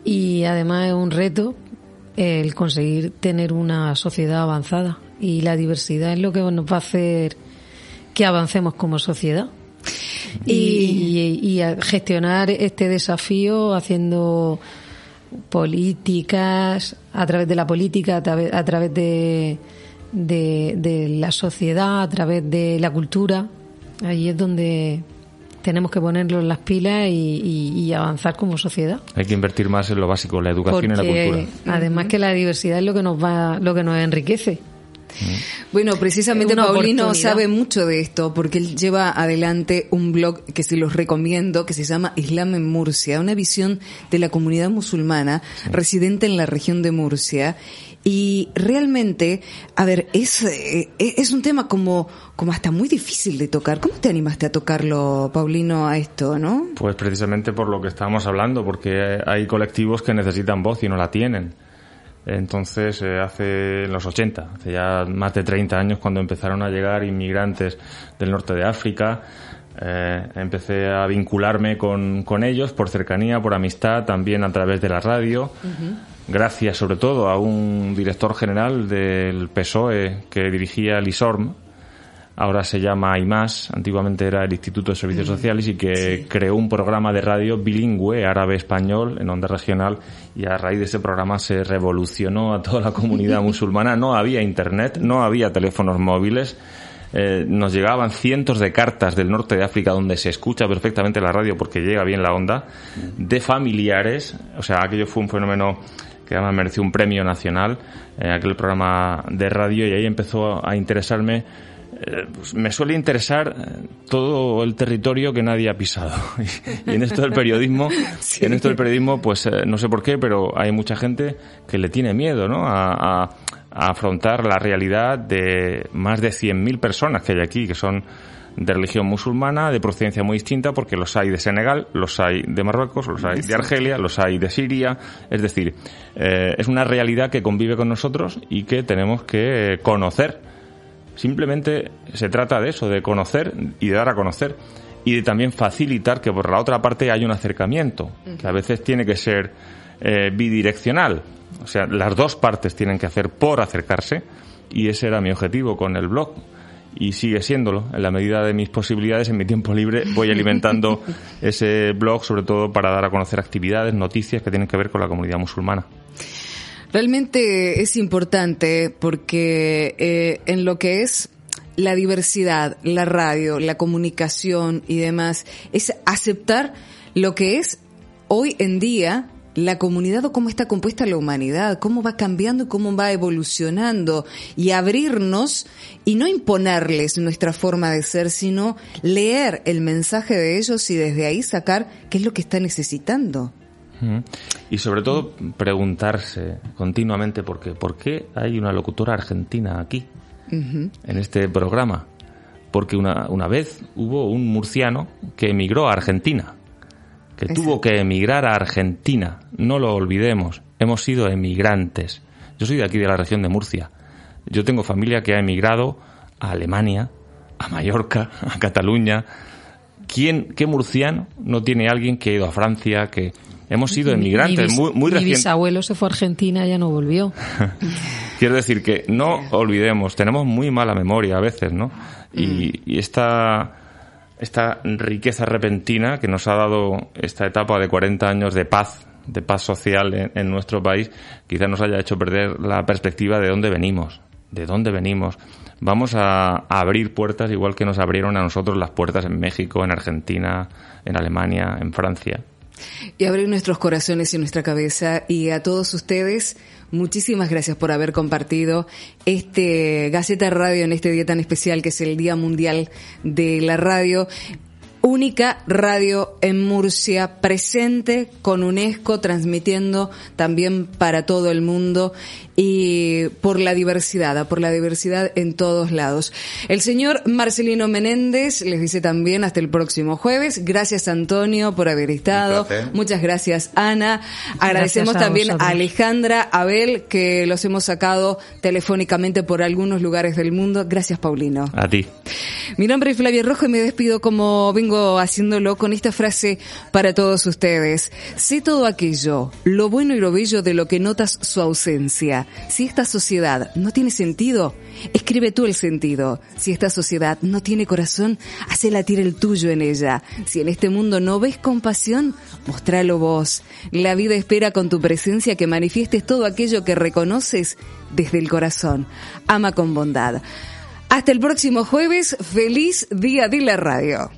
y además es un reto el conseguir tener una sociedad avanzada y la diversidad es lo que nos va a hacer que avancemos como sociedad. Y, gestionar este desafío haciendo políticas, a través de la política, a través, de, de, la sociedad, a través de la cultura. Ahí es donde tenemos que ponerlo en las pilas y, avanzar como sociedad. Hay que invertir más en lo básico, la educación y la cultura. Además que la diversidad es lo que nos va, lo que nos enriquece. Bueno, precisamente Paulino sabe mucho de esto porque él lleva adelante un blog que se los recomiendo que se llama Islam en Murcia, una visión de la comunidad musulmana residente en la región de Murcia. Y realmente, a ver, es, eh, es un tema como, como hasta muy difícil de tocar. ¿Cómo te animaste a tocarlo, Paulino, a esto, no? Pues precisamente por lo que estábamos hablando, porque hay colectivos que necesitan voz y no la tienen. Entonces, eh, hace en los 80, hace ya más de 30 años, cuando empezaron a llegar inmigrantes del norte de África, eh, empecé a vincularme con, con, ellos por cercanía, por amistad, también a través de la radio. Gracias sobre todo a un director general del PSOE que dirigía el ISORM, ahora se llama IMAS, antiguamente era el Instituto de Servicios mm. Sociales y que creó un programa de radio bilingüe, árabe-español, en onda regional y a raíz de ese programa se revolucionó a toda la comunidad musulmana. No había internet, no había teléfonos móviles. Eh, nos llegaban cientos de cartas del norte de África donde se escucha perfectamente la radio porque llega bien la onda, de familiares, o sea, aquello fue un fenómeno que además mereció un premio nacional, en aquel programa de radio y ahí empezó a interesarme eh, pues me suele interesar eh, todo el territorio que nadie ha pisado. y en esto del periodismo, en esto del periodismo, pues eh, no sé por qué, pero hay mucha gente que le tiene miedo, ¿no? A, afrontar la realidad de más de 100.000 personas que hay aquí, que son de religión musulmana, de procedencia muy distinta, porque los hay de Senegal, los hay de Marruecos, los hay de Argelia, los hay de Siria. Es decir, es una realidad que convive con nosotros y que tenemos que conocer Simplemente se trata de eso, de conocer y de dar a conocer y de también facilitar que por la otra parte haya un acercamiento, que a veces tiene que ser eh, bidireccional. O sea, las dos partes tienen que hacer por acercarse y ese era mi objetivo con el blog y sigue siéndolo. En la medida de mis posibilidades, en mi tiempo libre, voy alimentando ese blog, sobre todo para dar a conocer actividades, noticias que tienen que ver con la comunidad musulmana. Realmente es importante porque eh, en lo que es la diversidad, la radio, la comunicación y demás, es aceptar lo que es hoy en día la comunidad o cómo está compuesta la humanidad, cómo va cambiando y cómo va evolucionando y abrirnos y no imponerles nuestra forma de ser, sino leer el mensaje de ellos y desde ahí sacar qué es lo que está necesitando. Y sobre todo preguntarse continuamente por qué, por qué hay una locutora argentina aquí, en este programa. Porque una, una vez hubo un murciano que emigró a Argentina, que tuvo que emigrar a Argentina. No lo olvidemos, hemos sido emigrantes. Yo soy de aquí, de la región de Murcia. Yo tengo familia que ha emigrado a Alemania, a Mallorca, a Cataluña. ¿Quién, qué murciano no tiene alguien que ha ido a Francia, que, Hemos sido emigrantes muy, muy Mi bisabuelo se fue a Argentina y ya no volvió. Quiero decir que no olvidemos, tenemos muy mala memoria a veces, ¿no? Y, mm. esta, esta riqueza repentina que nos ha dado esta etapa de 40 años de paz, de paz social en, nuestro país, quizás nos haya hecho perder la perspectiva de dónde venimos, de dónde venimos. Vamos a, a, abrir puertas igual que nos abrieron a nosotros las puertas en México, en Argentina, en Alemania, en Francia y abrir nuestros corazones y nuestra cabeza. Y a todos ustedes, muchísimas gracias por haber compartido este Gaceta Radio en este día tan especial que es el Día Mundial de la Radio única radio en Murcia presente con UNESCO transmitiendo también para todo el mundo y por la diversidad, por la diversidad en todos lados. El señor Marcelino Menéndez les dice también hasta el próximo jueves. Gracias Antonio por haber estado. Muchas gracias Ana. Agradecemos también a Alejandra, Abel, que los hemos sacado telefónicamente por algunos lugares del mundo. Gracias Paulino. A ti. Mi nombre es Flavia Rojo y me despido como vengo haciéndolo con esta frase para todos ustedes. Sé todo aquello, lo bueno y lo bello de lo que notas su ausencia. Si esta sociedad no tiene sentido, escribe tú el sentido. Si esta sociedad no tiene corazón, hace latir el tuyo en ella. Si en este mundo no ves compasión, mostralo vos. La vida espera con tu presencia que manifiestes todo aquello que reconoces desde el corazón. Ama con bondad. Hasta el próximo jueves, feliz día de la radio.